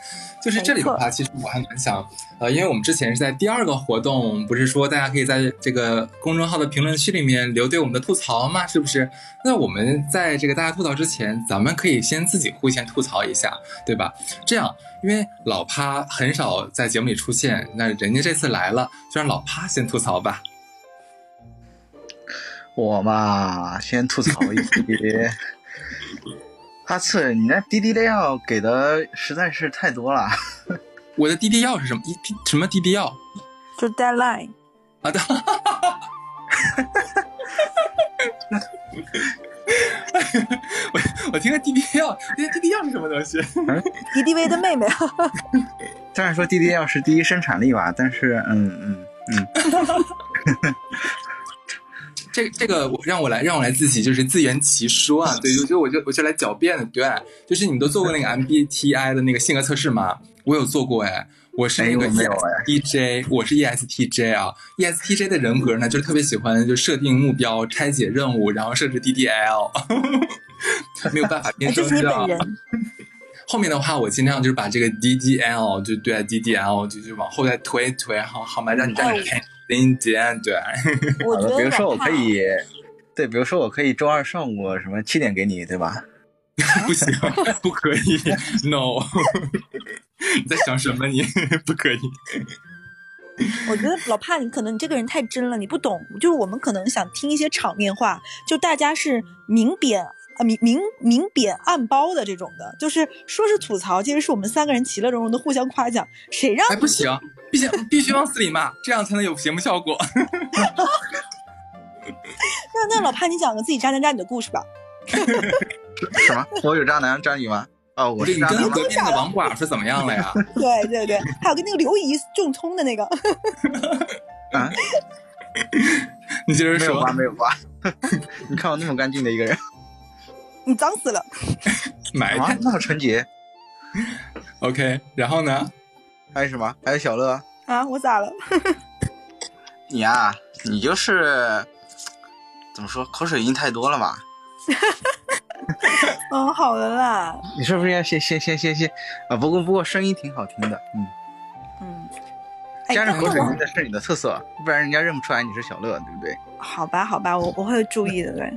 就是这里的话，其实我还蛮想，呃，因为我们之前是在第二个活动，不是说大家可以在这个公众号的评论区里面留对我们的吐槽吗，是不是？那我们在这个大家吐槽之前，咱们可以先自己互相吐槽一下，对吧？这样，因为老趴很少在节目里出现，那人家这次来了，就让老趴先吐槽吧。我嘛，先吐槽一些。阿次，你那滴滴的药给的实在是太多了。我的滴滴药是什么？一什么滴滴药？就 deadline。啊的。我我听个 DD 药，滴滴滴药是什么东西？？DDV 的妹妹。虽然说 DD 药是第一生产力吧，但是嗯嗯嗯。这这个我让我来让我来自己就是自圆其说啊，对，我就我就我就来狡辩了，对，就是你们都做过那个 MBTI 的那个性格测试吗？我有做过哎，我是那个哎我是 E ESTJ 啊，ESTJ 的人格呢，就是特别喜欢就设定目标、拆解任务，然后设置 DDL，没有办法天这是你生这样本人。后面的话，我尽量就是把这个 DDL 就对 DDL 就就往后再推一推，好好吗？让你让你开心点，对。我觉得比如说我可以，对，比如说我可以周二上午什么七点给你，对吧？不行，不可以，no！你在想什么你？不可以。我觉得老帕，你可能你这个人太真了，你不懂。就是我们可能想听一些场面话，就大家是明贬啊明明明贬暗褒的这种的，就是说是吐槽，其实是我们三个人其乐融融的互相夸奖。谁让哎，不行，必须必须往死里骂，这样才能有节目效果。那那老帕，你讲个自己渣男渣女的故事吧。什么？我有渣男渣女吗？哦，我对你跟是渣男吗？隔壁那个王寡是怎么样了呀？对对对，还有跟那个刘姨中葱的那个，啊，你接着说没有吧？没有吧？你看我那么干净的一个人，你脏死了。啊埋汰，那么纯洁。OK，然后呢？还有什么？还有小乐，啊，我咋了？你啊、你就是怎么说，口水音太多了吧？嗯，好的啦。你是不是要先先先先先啊？不过不过声音挺好听的，嗯，嗯，哎加上口水但我印的是你的特色，不然人家认不出来你是小乐，对不对？好吧，好吧，我我会注意的。对，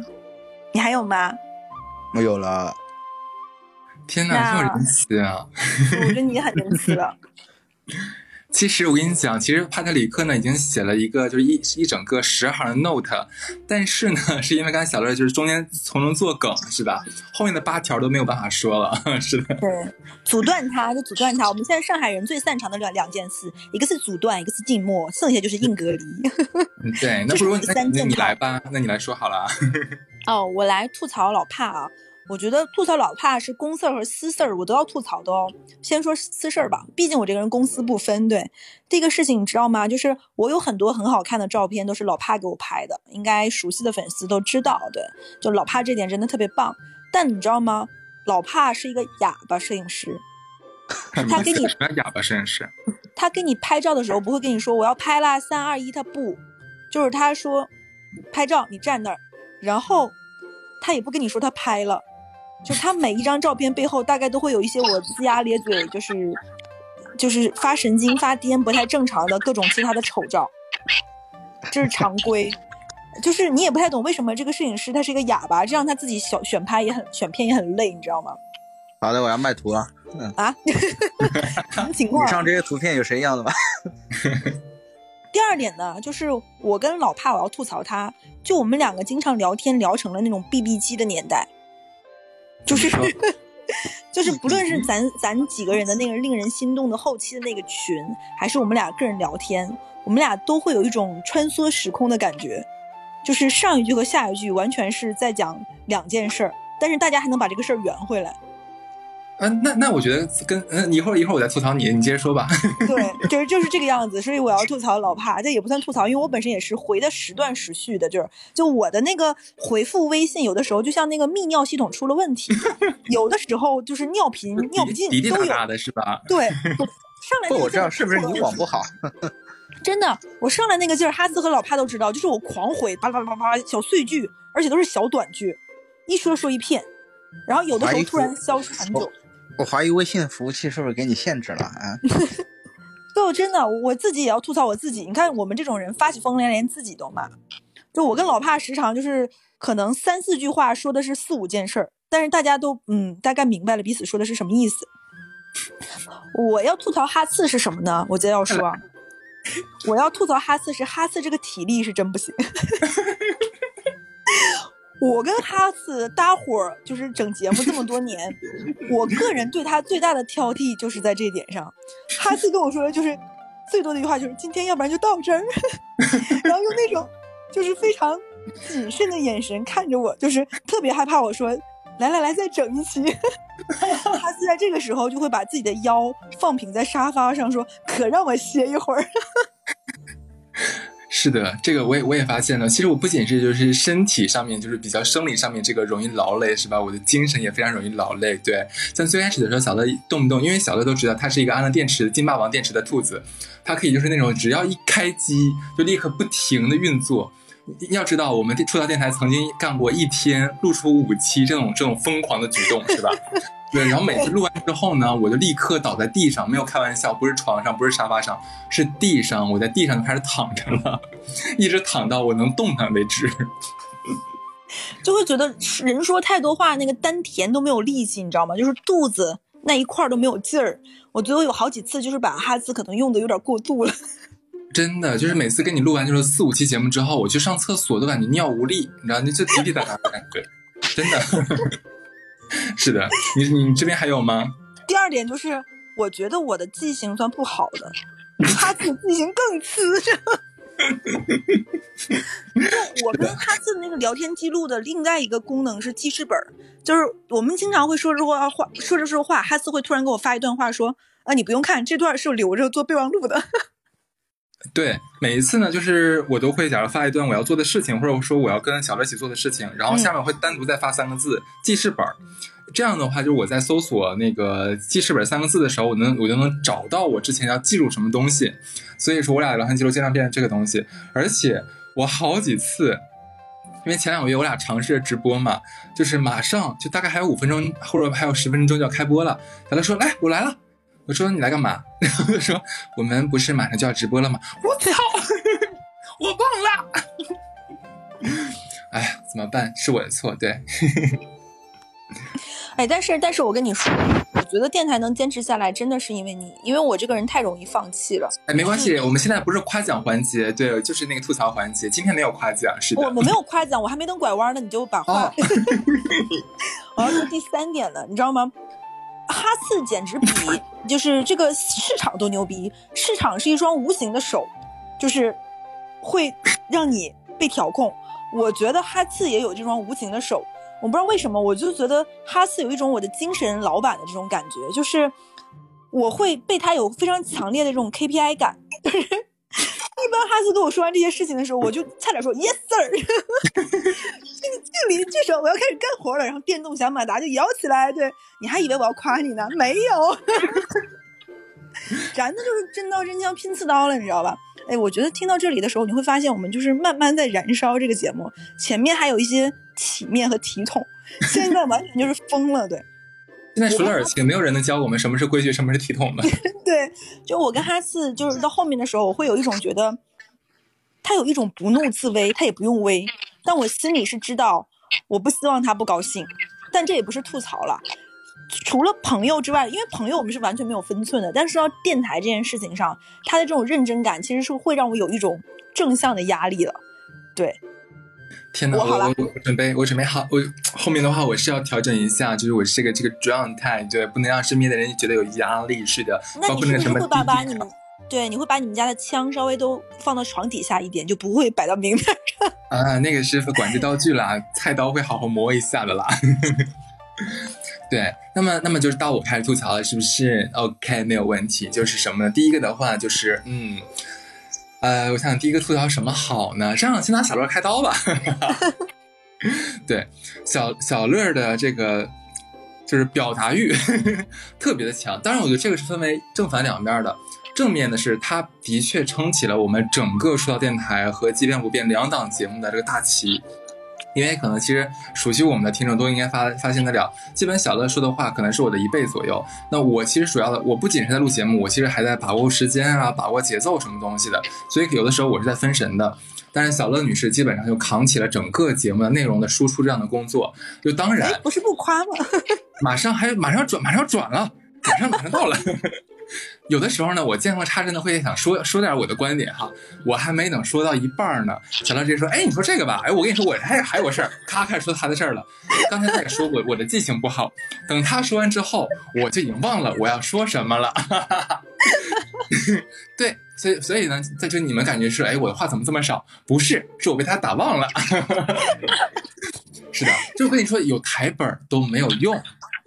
你还有吗？没有了，天哪，那这么仁慈啊！我觉得你很仁慈了。其实我跟你讲，其实帕特里克呢已经写了一个就是一一整个十行的 note，但是呢，是因为刚才小乐就是中间从中作梗是吧？后面的八条都没有办法说了，是的。对，阻断他就阻断他。我们现在上海人最擅长的两两件事，一个是阻断，一个是静默，剩下就是硬隔离。嗯对，那不如那那你三件套来吧，那你来说好了。哦，我来吐槽老帕啊。我觉得吐槽老帕是公事儿和私事儿，我都要吐槽的哦。先说私事儿吧，毕竟我这个人公私不分。对这个事情，你知道吗？就是我有很多很好看的照片，都是老帕给我拍的，应该熟悉的粉丝都知道。对，就老帕这点真的特别棒。但你知道吗？老帕是一个哑巴摄影师，他给你哑巴摄影师？他给你拍照的时候不会跟你说我要拍啦，三二一，他不，就是他说拍照你站那儿，然后他也不跟你说他拍了，就他每一张照片背后大概都会有一些我龇牙咧嘴，就是就是发神经发癫不太正常的各种其他的丑照，这是常规。就是你也不太懂为什么这个摄影师他是一个哑巴，这样他自己小选拍也很选片也很累，你知道吗？好的，我要卖图了。嗯，啊，什么情况以？上这些图片有谁要的吗？第二点呢，就是我跟老帕我要吐槽他，就我们两个经常聊天聊成了那种 BB 机的年代，就是 就是不论是咱咱几个人的那个令人心动的后期的那个群，还是我们俩个人聊天，我们俩都会有一种穿梭时空的感觉，就是上一句和下一句完全是在讲两件事儿，但是大家还能把这个事儿圆回来。嗯、那那我觉得跟嗯、一会儿一会儿我再吐槽你，你接着说吧。对，就是就是这个样子，所以我要吐槽老帕，这也不算吐槽，因为我本身也是回的时断时续的，就是就我的那个回复微信，有的时候就像那个泌尿系统出了问题，有的时候就是尿频、尿不尽滴滴都有。答答的是吧？对，上来那不，个我知道是不是你网不好？真的，我上来那个劲儿，哈斯和老帕都知道，就是我狂回，叭叭叭叭叭小碎句，而且都是小短句，一说说一片，然后有的时候突然消失很久。我怀疑微信的服务器是不是给你限制了啊？对，真的，我自己也要吐槽我自己。你看我们这种人发起疯来连自己都骂。就我跟老帕时常就是可能三四句话说的是四五件事儿，但是大家都嗯大概明白了彼此说的是什么意思。我要吐槽哈次是什么呢？我接着要说啊，我要吐槽哈次是哈次这个体力是真不行。我跟哈次搭伙儿就是整节目这么多年，我个人对他最大的挑剔就是在这一点上。哈次跟我说的就是最多的一句话就是今天要不然就到这儿，然后用那种就是非常谨慎的眼神看着我，就是特别害怕我说来来来再整一期。哈斯在这个时候就会把自己的腰放平在沙发上，说可让我歇一会儿。是的，这个我也我也发现了。其实我不仅是就是身体上面就是比较生理上面这个容易劳累，是吧？我的精神也非常容易劳累。对，像最开始的时候，小乐动不动，因为小乐都知道它是一个安了电池的金霸王电池的兔子，它可以就是那种只要一开机就立刻不停的运作。要知道，我们出道电台曾经干过一天录出五期这种这种疯狂的举动，是吧？对，然后每次录完之后呢，我就立刻倒在地上，没有开玩笑，不是床上，不是沙发上，是地上。我在地上就开始躺着了，一直躺到我能动弹为止。就会觉得人说太多话，那个丹田都没有力气，你知道吗？就是肚子那一块都没有劲儿。我觉得我有好几次就是把哈兹可能用的有点过度了。真的，就是每次跟你录完就是四五期节目之后，我去上厕所都感觉尿无力，你知道，你就滴滴答答的感觉，真的。是的，你你这边还有吗？第二点就是，我觉得我的记性算不好的，哈次记性更次。我跟哈次那个聊天记录的另外一个功能是记事本，就是我们经常会说着话话说着说话，哈次会突然给我发一段话，说啊你不用看这段是留着做备忘录的。对，每一次呢，就是我都会假如发一段我要做的事情，或者说我要跟小乐一起做的事情，然后下面会单独再发三个字记事本。这样的话，就是我在搜索那个记事本三个字的时候，我能我就能找到我之前要记录什么东西。所以说我俩聊天记录经常变成这个东西。而且我好几次，因为前两个月我俩尝试着直播嘛，就是马上就大概还有五分钟或者还有十分钟就要开播了，小乐说：“来，我来了。”我说你来干嘛？然后他说我们不是马上就要直播了吗？我操，我忘了。哎，怎么办？是我的错，对。哎，但是但是我跟你说，我觉得电台能坚持下来，真的是因为你，因为我这个人太容易放弃了。哎，没关系，我们现在不是夸奖环节，对，就是那个吐槽环节。今天没有夸奖，是的。我我没有夸奖，我还没等拐弯呢，你就把话。我要说第三点了，你知道吗？哈次简直比 就是这个市场都牛逼，市场是一双无形的手，就是会让你被调控。我觉得哈次也有这双无形的手，我不知道为什么，我就觉得哈次有一种我的精神老板的这种感觉，就是我会被他有非常强烈的这种 KPI 感。一般哈斯跟我说完这些事情的时候，我就差点说 Yes sir，敬敬礼举手，我要开始干活了。然后电动小马达就摇起来。对，你还以为我要夸你呢？没有，咱的就是真刀真枪拼刺刀了，你知道吧？哎，我觉得听到这里的时候，你会发现我们就是慢慢在燃烧这个节目，前面还有一些体面和体统，现在完全就是疯了，对。现在除了耳晴，没有人能教我们什么是规矩，什么是体统的。对，就我跟哈次，就是到后面的时候，我会有一种觉得，他有一种不怒自威，他也不用威，但我心里是知道，我不希望他不高兴，但这也不是吐槽了。除了朋友之外，因为朋友我们是完全没有分寸的，但是到电台这件事情上，他的这种认真感其实是会让我有一种正向的压力的，对。天呐，我我我准备我准备好，我后面的话我是要调整一下，就是我这个这个状态，对，不能让身边的人觉得有压力似的。那你是不是会把把你们，对，你会把你们家的枪稍微都放到床底下一点，就不会摆到明面上。啊，那个是管制刀具啦，菜刀会好好磨一下的啦。对，那么那么就是到我开始吐槽了，是不是？OK，没有问题。就是什么呢？第一个的话就是，嗯。呃，我想第一个吐槽什么好呢？这样先拿小乐开刀吧。对，小小乐的这个就是表达欲特别的强。当然，我觉得这个是分为正反两面的。正面的是，他的确撑起了我们整个说到电台和即便不变两档节目的这个大旗。因为可能其实熟悉我们的听众都应该发发现得了，基本小乐说的话可能是我的一倍左右。那我其实主要的，我不仅是在录节目，我其实还在把握时间啊，把握节奏什么东西的。所以有的时候我是在分神的。但是小乐女士基本上就扛起了整个节目的内容的输出这样的工作。就当然不是不夸吗？马上还马上转，马上要转了，马上马上到了。有的时候呢，我见缝插针的会想说说点我的观点哈，我还没等说到一半呢，小乐直接说，哎，你说这个吧，哎，我跟你说，我还还有个事儿，咔开始说他的事儿了。刚才他也说我我的记性不好，等他说完之后，我就已经忘了我要说什么了。对，所以所以呢，在这你们感觉是，哎，我的话怎么这么少？不是，是我被他打忘了。是的，就跟你说，有台本都没有用。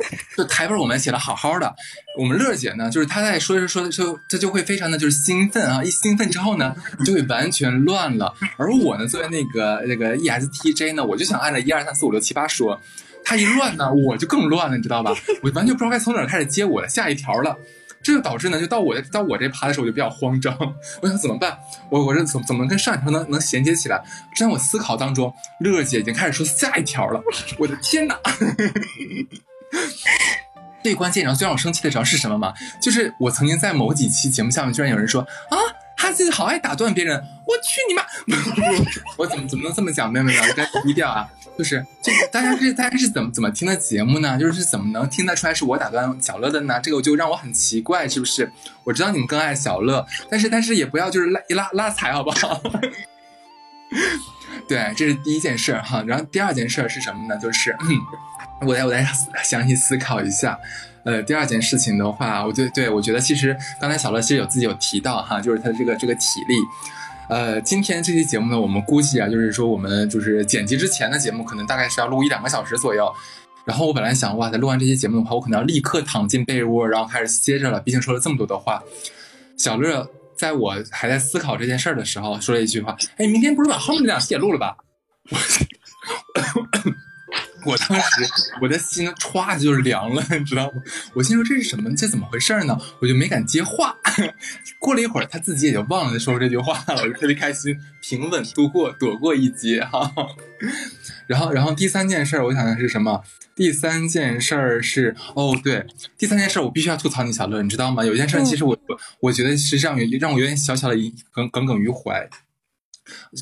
就台本我们写的好好的，我们乐姐呢，就是她在说着说着说她就会非常的就是兴奋啊，一兴奋之后呢，你就会完全乱了。而我呢，作为那个那个 ESTJ 呢，我就想按照一二三四五六七八说，她一乱呢，我就更乱了，你知道吧？我完全不知道该从哪儿开始接我的下一条了。这就导致呢，就到我到我这趴的时候，我就比较慌张。我想怎么办？我我这怎怎么跟上一条能能衔接起来？正在我思考当中，乐姐已经开始说下一条了。我的天哪！最关键，然后最让我生气的，知道是什么吗？就是我曾经在某几期节目下面，居然有人说啊，哈子好爱打断别人。我去你妈！我怎么怎么能这么讲？没有没有，我该低调啊。就是这大家是大家是怎么怎么听的节目呢？就是怎么能听得出来是我打断小乐的呢？这个就让我很奇怪，是不是？我知道你们更爱小乐，但是但是也不要就是拉拉拉踩，好不好？对，这是第一件事哈。然后第二件事是什么呢？就是我来我来 详细思考一下。呃，第二件事情的话，我对对我觉得其实刚才小乐其实有自己有提到哈，就是他的这个这个体力。呃，今天这期节目呢，我们估计啊，就是说我们就是剪辑之前的节目，可能大概是要录一两个小时左右。然后我本来想，哇，在录完这期节目的话，我可能要立刻躺进被窝，然后开始歇着了。毕竟说了这么多的话，小乐在我还在思考这件事儿的时候，说了一句话：“哎，明天不是把后面那两期也录了吧？” 我当时我的心歘就是凉了，你知道吗？我心说这是什么？这怎么回事呢？我就没敢接话。过了一会儿，他自己也就忘了说这句话了。我就特别开心，平稳度过，躲过一劫哈。然后，然后第三件事，我想的是什么？第三件事是哦，对，第三件事我必须要吐槽你小乐，你知道吗？有一件事其实我我觉得是让让我有点小小的耿耿耿于怀。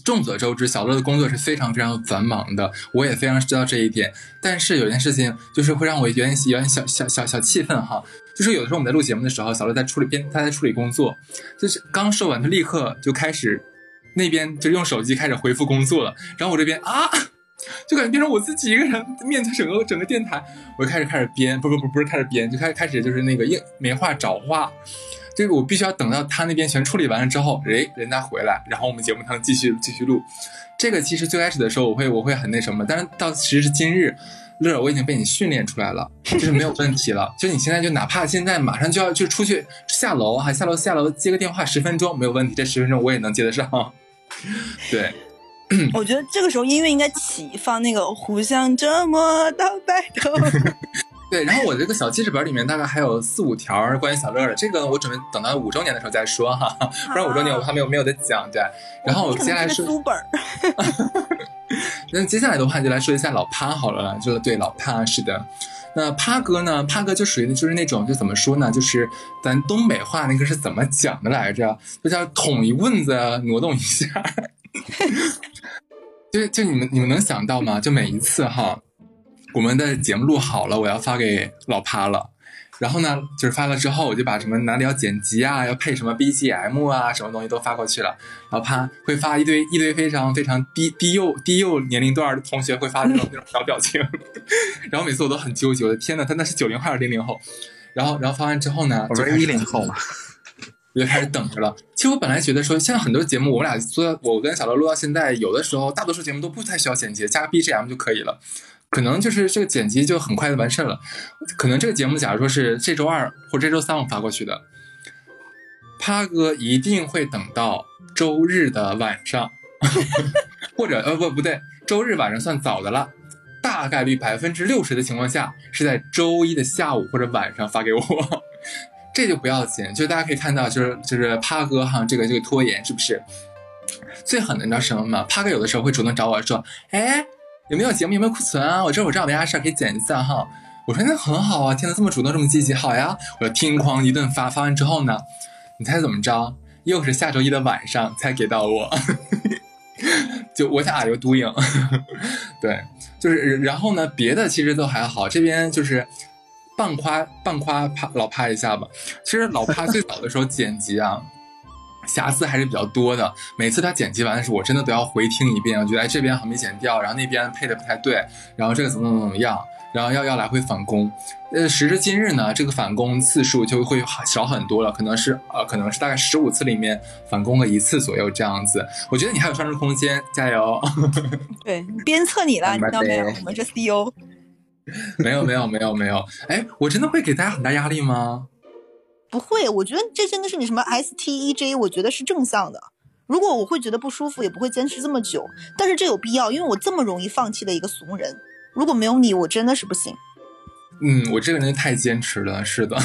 众所周知，小乐的工作是非常非常繁忙的，我也非常知道这一点。但是有件事情，就是会让我有点有点小小小小气愤哈。就是有的时候我们在录节目的时候，小乐在处理边，他在处理工作，就是刚说完，他立刻就开始那边就用手机开始回复工作了。然后我这边啊，就感觉变成我自己一个人面对整个整个电台，我就开始开始编，不不不不是开始编，就开始开始就是那个硬没话找话。这个我必须要等到他那边全处理完了之后，哎，人家回来，然后我们节目才能继续继续录。这个其实最开始的时候，我会我会很那什么，但是到时至今日，乐儿我已经被你训练出来了，就是没有问题了。就你现在就哪怕现在马上就要就出去下楼哈，下楼下楼接个电话十分钟没有问题，这十分钟我也能接得上。对，我觉得这个时候音乐应该起放那个互相折磨到白头。对，然后我这个小记事本里面大概还有四五条关于小乐的，这个我准备等到五周年的时候再说哈，不然五周年我还没有没有得讲对。然后我接下来说，那接下来的话就来说一下老趴好了，就对老趴是的。那趴哥呢？趴哥就属于的就是那种就怎么说呢？就是咱东北话那个是怎么讲的来着？就叫捅一棍子挪动一下。就就你们你们能想到吗？就每一次哈。我们的节目录好了，我要发给老趴了。然后呢，就是发了之后，我就把什么哪里要剪辑啊，要配什么 BGM 啊，什么东西都发过去了。老趴会发一堆一堆非常非常低低幼低幼年龄段的同学会发那种那种小表情。然后每次我都很纠结，我的天呐，他那是九零后还是零零后？然后然后发完之后呢，我是一零后嘛，我就开始等着了。其实我本来觉得说，现在很多节目我们俩做，我跟小乐录到现在，有的时候大多数节目都不太需要剪辑，加个 BGM 就可以了。可能就是这个剪辑就很快的完事了，可能这个节目假如说是这周二或这周三我发过去的，趴哥一定会等到周日的晚上，或者呃不不对，周日晚上算早的了，大概率百分之六十的情况下是在周一的下午或者晚上发给我，这就不要紧，就大家可以看到就是就是趴哥哈这个这个拖延是不是？最狠的你知道什么吗？趴哥有的时候会主动找我说，哎。有没有节目？有没有库存啊？我这我这没啥事儿可以剪一下哈。我说那很好啊，听得这么主动，这么积极，好呀。我就听哐一顿发，发完之后呢，你猜怎么着？又是下周一的晚上才给到我。就我想 are you doing？对，就是然后呢，别的其实都还好。这边就是半夸半夸啪老啪一下吧。其实老啪最早的时候剪辑啊。瑕疵还是比较多的，每次他剪辑完的时候，我真的都要回听一遍。我觉得哎，这边好没剪掉，然后那边配的不太对，然后这个怎么怎么怎么样，然后要要来回返工。呃，时至今日呢，这个返工次数就会少很多了，可能是呃，可能是大概十五次里面返工个一次左右这样子。我觉得你还有上升空间，加油！对，鞭策你了，你知道没有？我们这 CEO。没有没有没有没有，哎，我真的会给大家很大压力吗？不会，我觉得这真的是你什么 S T E J，我觉得是正向的。如果我会觉得不舒服，也不会坚持这么久。但是这有必要，因为我这么容易放弃的一个怂人，如果没有你，我真的是不行。嗯，我这个人太坚持了，是的。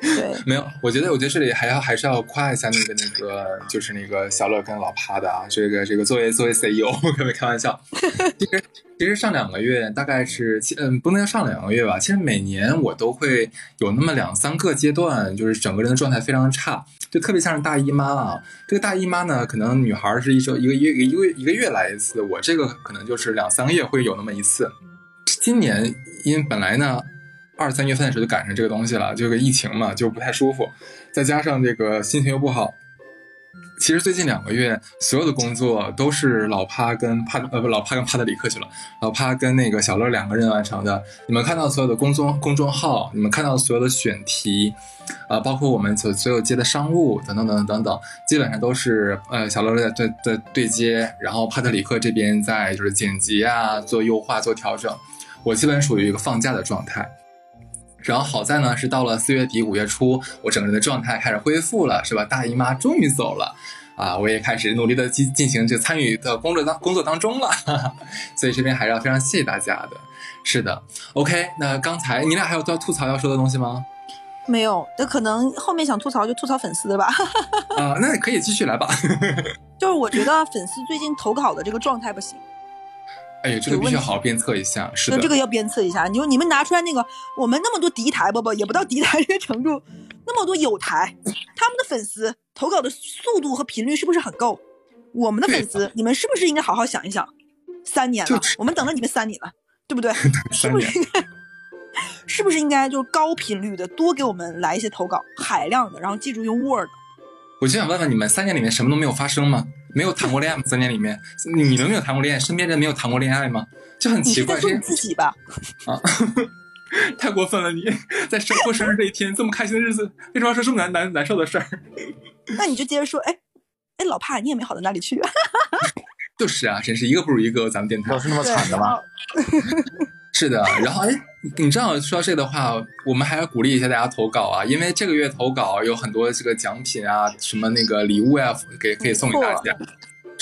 对，没有，我觉得，我觉得这里还要还是要夸一下那个那个，就是那个小乐跟老趴的啊，这个这个作为作为 CEO，可没开玩笑。其实其实上两个月大概是，嗯，不能叫上两个月吧。其实每年我都会有那么两三个阶段，就是整个人的状态非常差，就特别像是大姨妈啊。这个大姨妈呢，可能女孩是一周一个月一个月一个月来一次，我这个可能就是两三个月会有那么一次。今年因为本来呢。二三月份的时候就赶上这个东西了，这个疫情嘛，就不太舒服，再加上这个心情又不好。其实最近两个月，所有的工作都是老帕跟帕呃不老帕跟帕特里克去了，老帕跟那个小乐两个人完成的。你们看到所有的公众公众号，你们看到所有的选题，啊，包括我们所所有接的商务等等等等等等，基本上都是呃小乐在在在对接，然后帕特里克这边在就是剪辑啊，做优化做调整。我基本属于一个放假的状态。然后好在呢，是到了四月底五月初，我整个人的状态开始恢复了，是吧？大姨妈终于走了，啊，我也开始努力的进进行这参与的工作当工作当中了，哈 哈所以这边还是要非常谢谢大家的。是的，OK，那刚才你俩还有要吐槽要说的东西吗？没有，那可能后面想吐槽就吐槽粉丝的吧。啊，那可以继续来吧。就是我觉得粉丝最近投稿的这个状态不行。哎呀，这个必须好好鞭策一下，是的，这个要鞭策一下。你说你们拿出来那个，我们那么多敌台，不不，也不到敌台这个程度，那么多友台，他们的粉丝投稿的速度和频率是不是很够？我们的粉丝，你们是不是应该好好想一想？三年了，我们等了你们三年了，对不对？是不是应该？是不是应该就是高频率的多给我们来一些投稿，海量的，然后记住用 Word。我就想问问你们，三年里面什么都没有发生吗？没有谈过恋爱吗？三年里面，你们没有谈过恋爱，身边人没有谈过恋爱吗？就很奇怪。你自己吧。啊，太过分了！你在生过生日这一天，这么开心的日子，为什么要说这么难难难受的事儿？那你就接着说，哎哎，老帕，你也没好到哪里去。就是啊，真是一个不如一个，咱们电台都是那么惨的吗？是的，然后哎，你知道说这的话，我们还要鼓励一下大家投稿啊，因为这个月投稿有很多这个奖品啊，什么那个礼物啊，给可以送给大家。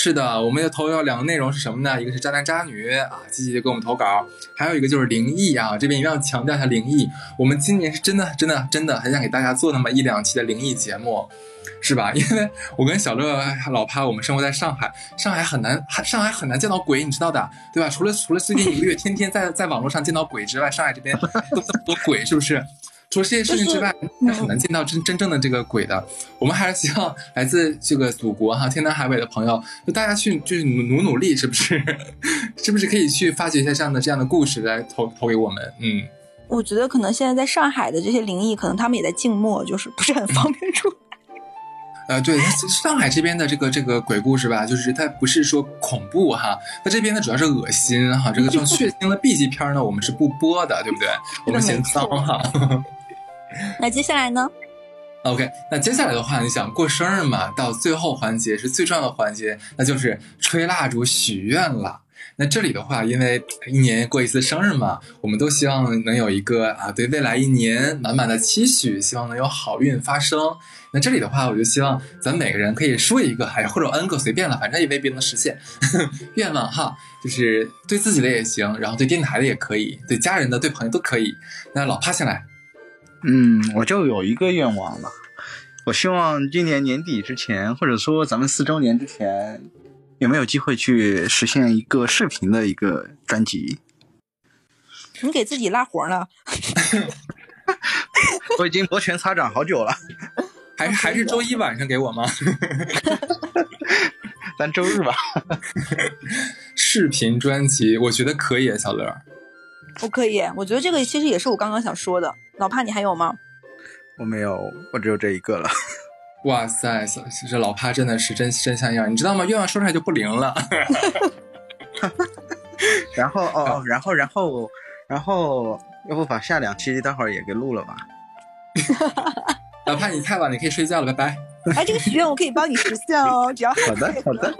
是的，我们的投稿两个内容是什么呢？一个是渣男渣女啊，积极的给我们投稿，还有一个就是灵异啊，这边一定要强调一下灵异。我们今年是真的真的真的很想给大家做那么一两期的灵异节目。是吧？因为我跟小乐、老怕，我们生活在上海，上海很难，上海很难见到鬼，你知道的，对吧？除了除了最近一个月天天在在网络上见到鬼之外，上海这边都这么多鬼，是不是？除了这些事情之外，很难见到真真正的这个鬼的。我们还是希望来自这个祖国哈，天南海北的朋友，就大家去就是努努力，是不是？是不是可以去发掘一下这样的这样的故事来投投给我们？嗯，我觉得可能现在在上海的这些灵异，可能他们也在静默，就是不是很方便出。呃，对，上海这边的这个这个鬼故事吧，就是它不是说恐怖哈，它这边呢主要是恶心哈，这个这种 血腥的 B 级片呢，我们是不播的，对不对？我们嫌脏哈。那接下来呢？OK，那接下来的话，你想过生日嘛？到最后环节是最重要的环节，那就是吹蜡烛许愿了。那这里的话，因为一年过一次生日嘛，我们都希望能有一个啊，对未来一年满满的期许，希望能有好运发生。那这里的话，我就希望咱每个人可以说一个，哎，或者 N 个随便了，反正也未必能实现 愿望哈。就是对自己的也行，然后对电台的也可以，对家人的、对朋友都可以。那老帕先来，嗯，我就有一个愿望了，我希望今年年底之前，或者说咱们四周年之前，有没有机会去实现一个视频的一个专辑？你给自己拉活呢？我已经摩拳擦掌好久了，还还是周一晚上给我吗？咱周日吧。视频专辑，我觉得可以，小乐。我可以，我觉得这个其实也是我刚刚想说的。老帕，你还有吗？我没有，我只有这一个了。哇塞，这老帕真的是真真像样，你知道吗？愿望说出来就不灵了。然后哦，然后然后然后。要不把下两期待会儿也给录了吧？老帕你太晚，你可以睡觉了，拜拜。哎，这个许愿我可以帮你实现哦，只要好的好的，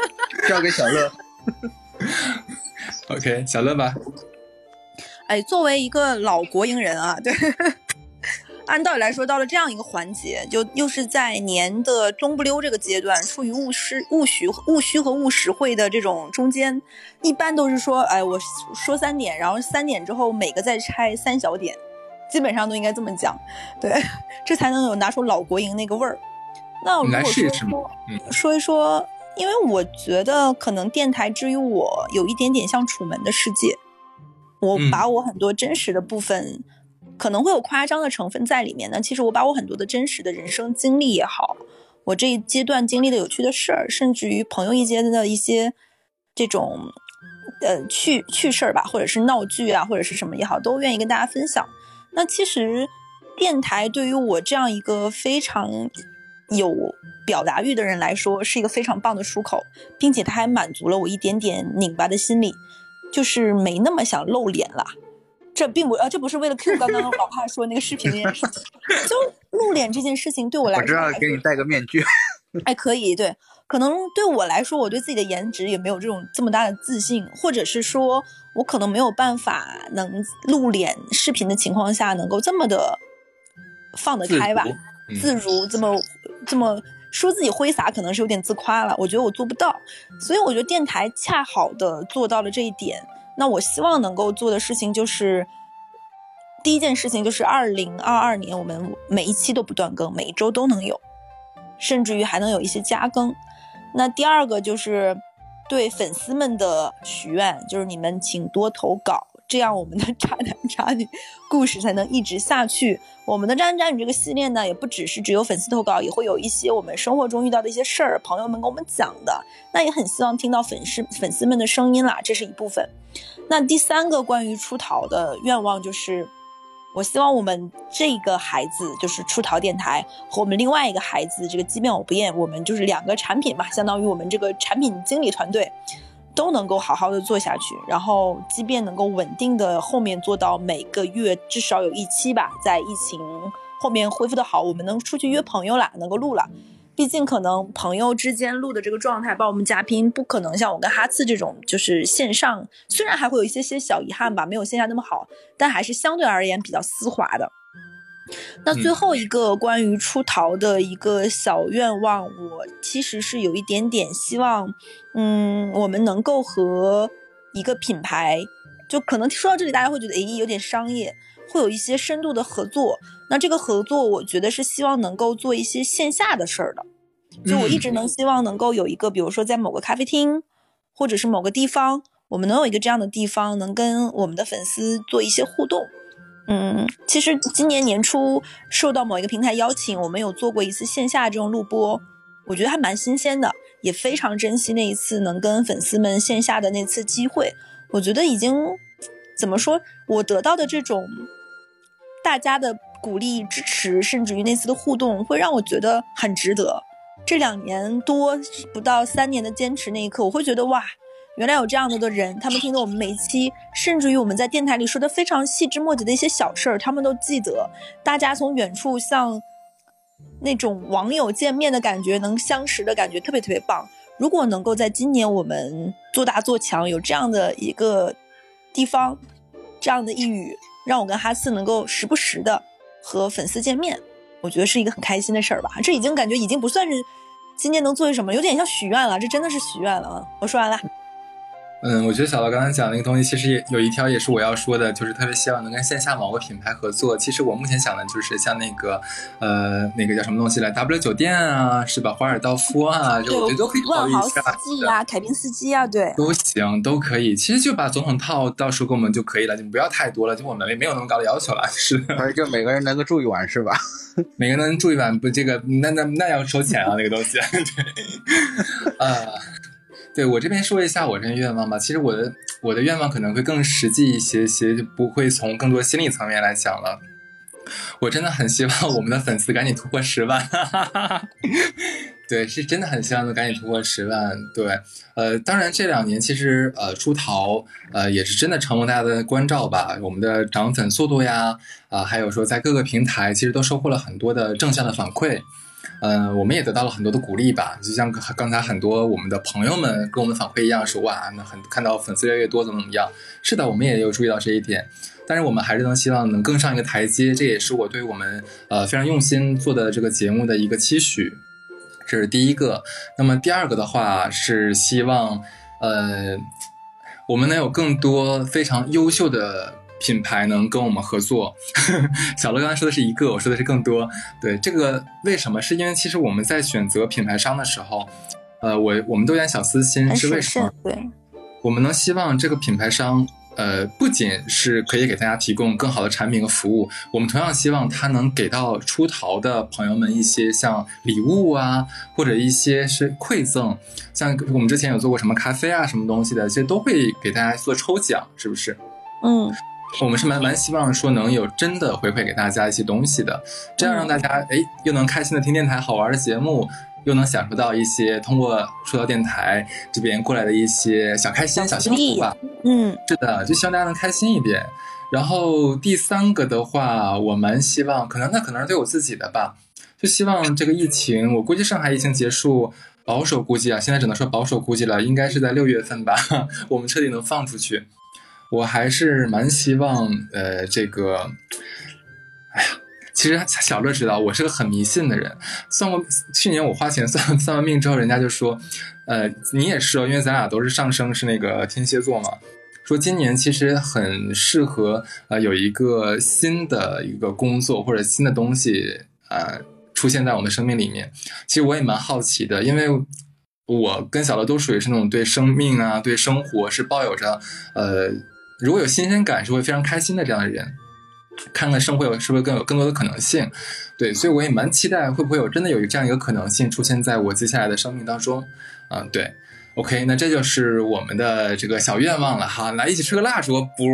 交给小乐。OK，小乐吧。哎，作为一个老国营人啊，对，按道理来说，到了这样一个环节，就又是在年的中不溜这个阶段，处于务实、务虚、务虚和务实会的这种中间，一般都是说，哎，我说三点，然后三点之后每个再拆三小点，基本上都应该这么讲，对，这才能有拿出老国营那个味儿。那如来果说试一试嘛，嗯，说一说，因为我觉得可能电台之于我有一点点像楚门的世界，我嗯把我很多真实的部分，可能会有夸张的成分在里面呢。其实我把我很多的真实的人生经历也好，我这一阶段经历的有趣的事儿，甚至于朋友一间的一些这种呃趣趣事儿吧，或者是闹剧啊，或者是什么也好，都愿意跟大家分享。那其实电台对于我这样一个非常有表达欲的人来说，是一个非常棒的出口，并且它还满足了我一点点拧巴的心理，就是没那么想露脸了。这并不呃，这不是为了 Q 刚刚老帕说那个视频那件事情，就露脸这件事情对我来说我知道说，给你戴个面具。哎，可以，对，可能对我来说，我对自己的颜值也没有这种这么大的自信，或者是说我可能没有办法能露脸视频的情况下，能够这么的放得开吧，自如嗯自如，这么这么说自己挥洒，可能是有点自夸了，我觉得我做不到，所以我觉得电台恰好的做到了这一点。那我希望能够做的事情就是，第一件事情就是二零二二年我们每一期都不断更，每一周都能有，甚至于还能有一些加更。那第二个就是对粉丝们的许愿，就是你们请多投稿，这样我们的渣男 渣女故事才能一直下去。我们的渣男渣女这个系列呢，也不只是只有粉丝投稿，也会有一些我们生活中遇到的一些事儿，朋友们跟我们讲的。那也很希望听到粉丝粉丝们的声音啦，这是一部分。那第三个关于出逃的愿望就是，我希望我们这个孩子就是出逃电台和我们另外一个孩子，这个即便我不厌，我们就是两个产品嘛，相当于我们这个产品经理团队都能够好好的做下去，然后即便能够稳定的后面做到每个月至少有一期吧，在疫情后面恢复的好，我们能出去约朋友啦，能够录了。毕竟可能朋友之间录的这个状态，包括我们嘉宾，不可能像我跟哈次这种，就是线上虽然还会有一些些小遗憾吧，没有线下那么好，但还是相对而言比较丝滑的。那最后一个关于出逃的一个小愿望，我其实是有一点点希望，嗯，我们能够和一个品牌，就可能说到这里，大家会觉得诶有点商业，会有一些深度的合作。那这个合作，我觉得是希望能够做一些线下的事儿的。就我一直能希望能够有一个，比如说在某个咖啡厅，或者是某个地方，我们能有一个这样的地方，能跟我们的粉丝做一些互动。嗯，其实今年年初受到某一个平台邀请，我们有做过一次线下这种录播，我觉得还蛮新鲜的，也非常珍惜那一次能跟粉丝们线下的那次机会。我觉得已经怎么说，我得到的这种大家的鼓励、支持，甚至于那次的互动，会让我觉得很值得。这两年多不到三年的坚持那一刻，我会觉得哇，原来有这样的的人，他们听到我们每一期，甚至于我们在电台里说的非常细枝末节的一些小事儿，他们都记得。大家从远处像那种网友见面的感觉，能相识的感觉，特别特别棒。如果能够在今年我们做大做强，有这样的一个地方，这样的一语，让我跟哈斯能够时不时的和粉丝见面，我觉得是一个很开心的事儿吧。这已经感觉已经不算是今年能做些什么，有点像许愿了。这真的是许愿了啊！我说完了。嗯，我觉得小乐刚才讲那个东西，其实也有一条也是我要说的，就是特别希望能跟线下某个品牌合作。其实我目前想的就是像那个呃那个叫什么东西来，W 酒店啊，是吧？华尔道夫啊，就我觉得都可以考万豪四虑一下。季啊、凯宾斯基啊，对，都行，都可以。其实就把总统套到时候给我们就可以了，就不要太多了，就我们没有那么高的要求了。是，就每个人能够住一晚是吧？每个人能住一晚不？这个那那那要收钱啊，那个东西。对，啊、对我这边说一下我这个愿望吧。其实我的我的愿望可能会更实际一些些，就不会从更多心理层面来讲了。我真的很希望我们的粉丝赶紧突破十万，哈哈哈。对，是真的很希望能赶紧突破十万。对，呃，当然这两年其实呃出逃呃也是真的承蒙大家的关照吧，我们的涨粉速度呀，啊、还有说在各个平台其实都收获了很多的正向的反馈。呃，我们也得到了很多的鼓励吧，就像刚才很多我们的朋友们跟我们反馈一样，说哇，那很看到粉丝越来越多，怎么怎么样？是的，我们也有注意到这一点。但是我们还是能希望能更上一个台阶，这也是我对我们呃非常用心做的这个节目的一个期许。这是第一个。那么第二个的话是希望呃我们能有更多非常优秀的品牌能跟我们合作。小乐刚才说的是一个，我说的是更多。对这个为什么？是因为其实我们在选择品牌商的时候，呃，我我们都有点小私心，是为什么？对，我们能希望这个品牌商。呃，不仅是可以给大家提供更好的产品和服务，我们同样希望它能给到出逃的朋友们一些像礼物啊，或者一些是馈赠，像我们之前有做过什么咖啡啊，什么东西的，其实都会给大家做抽奖，是不是？嗯，我们是蛮蛮希望说能有真的回馈给大家一些东西的，这样让大家哎又能开心的听电台好玩的节目。又能享受到一些通过说到电台这边过来的一些小开心、小幸福吧。嗯，是的，就希望大家能开心一点。然后第三个的话，我蛮希望，可能那可能是对我自己的吧，就希望这个疫情，我估计上海疫情结束，保守估计啊，现在只能说保守估计了，应该是在六月份吧，我们彻底能放出去。我还是蛮希望，呃，这个，哎呀。其实小乐知道我是个很迷信的人，算过去年我花钱算算完命之后，人家就说，呃，你也是哦，因为咱俩都是上升是那个天蝎座嘛，说今年其实很适合呃有一个新的一个工作或者新的东西呃出现在我们的生命里面。其实我也蛮好奇的，因为我跟小乐都属于是那种对生命啊对生活是抱有着呃如果有新鲜感是会非常开心的这样的人。看看生活有是不是更有更多的可能性，对，所以我也蛮期待会不会有真的有这样一个可能性出现在我接下来的生命当中，嗯，对，OK，那这就是我们的这个小愿望了哈，来一起吹个蜡烛，不，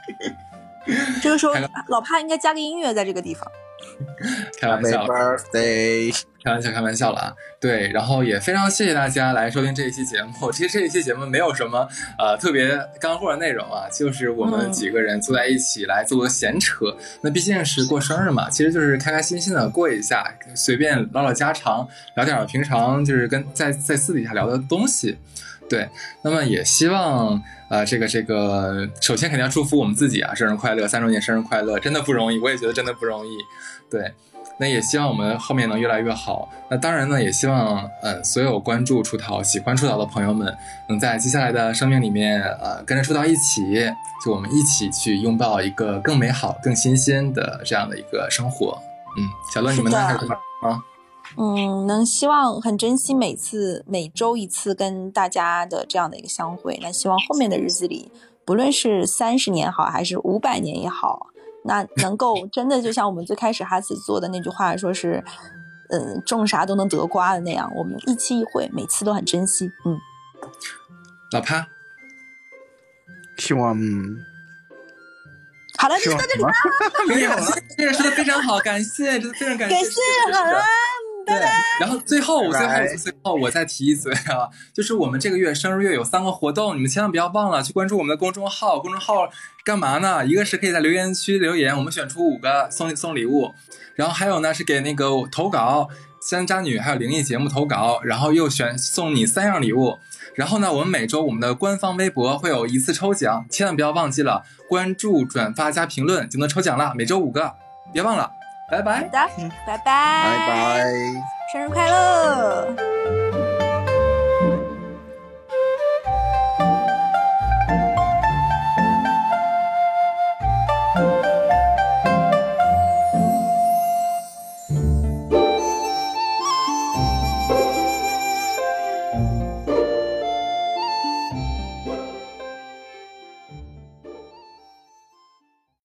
这个时候老帕应该加个音乐在这个地方，开玩笑。birthday。开玩笑，开玩笑了啊！对，然后也非常谢谢大家来收听这一期节目。其实这一期节目没有什么呃特别干货的内容啊，就是我们几个人坐在一起来做个闲扯。那毕竟是过生日嘛，其实就是开开心心的过一下，随便唠唠家常，聊点平常就是跟在在私底下聊的东西。对，那么也希望呃这个这个，首先肯定要祝福我们自己啊，生日快乐，三周年生日快乐，真的不容易，我也觉得真的不容易。对。那也希望我们后面能越来越好。那当然呢，也希望呃所有关注出逃、喜欢出逃的朋友们，能在接下来的生命里面，呃，跟着出逃一起，就我们一起去拥抱一个更美好、更新鲜的这样的一个生活。嗯，小乐，你们呢？还有什么啊？嗯，能希望很珍惜每次每周一次跟大家的这样的一个相会。那希望后面的日子里，不论是三十年好，还是五百年也好。那能够真的就像我们最开始哈斯做的那句话，说是，嗯，种啥都能得瓜的那样，我们一期一会，每次都很珍惜。嗯，老潘，希望，好了，就到这里吧。没有了，这个说的非常好，感谢，真的非常感谢。感谢，好了。对，然后最后我最后最后我再提一嘴啊，就是我们这个月生日月有三个活动，你们千万不要忘了去关注我们的公众号。公众号干嘛呢？一个是可以在留言区留言，我们选出五个送送礼物，然后还有呢是给那个投稿三渣女还有灵异节目投稿，然后又选送你三样礼物。然后呢，我们每周我们的官方微博会有一次抽奖，千万不要忘记了关注、转发加评论就能抽奖了，每周五个，别忘了。拜拜，好的，拜拜，拜拜，生日快乐。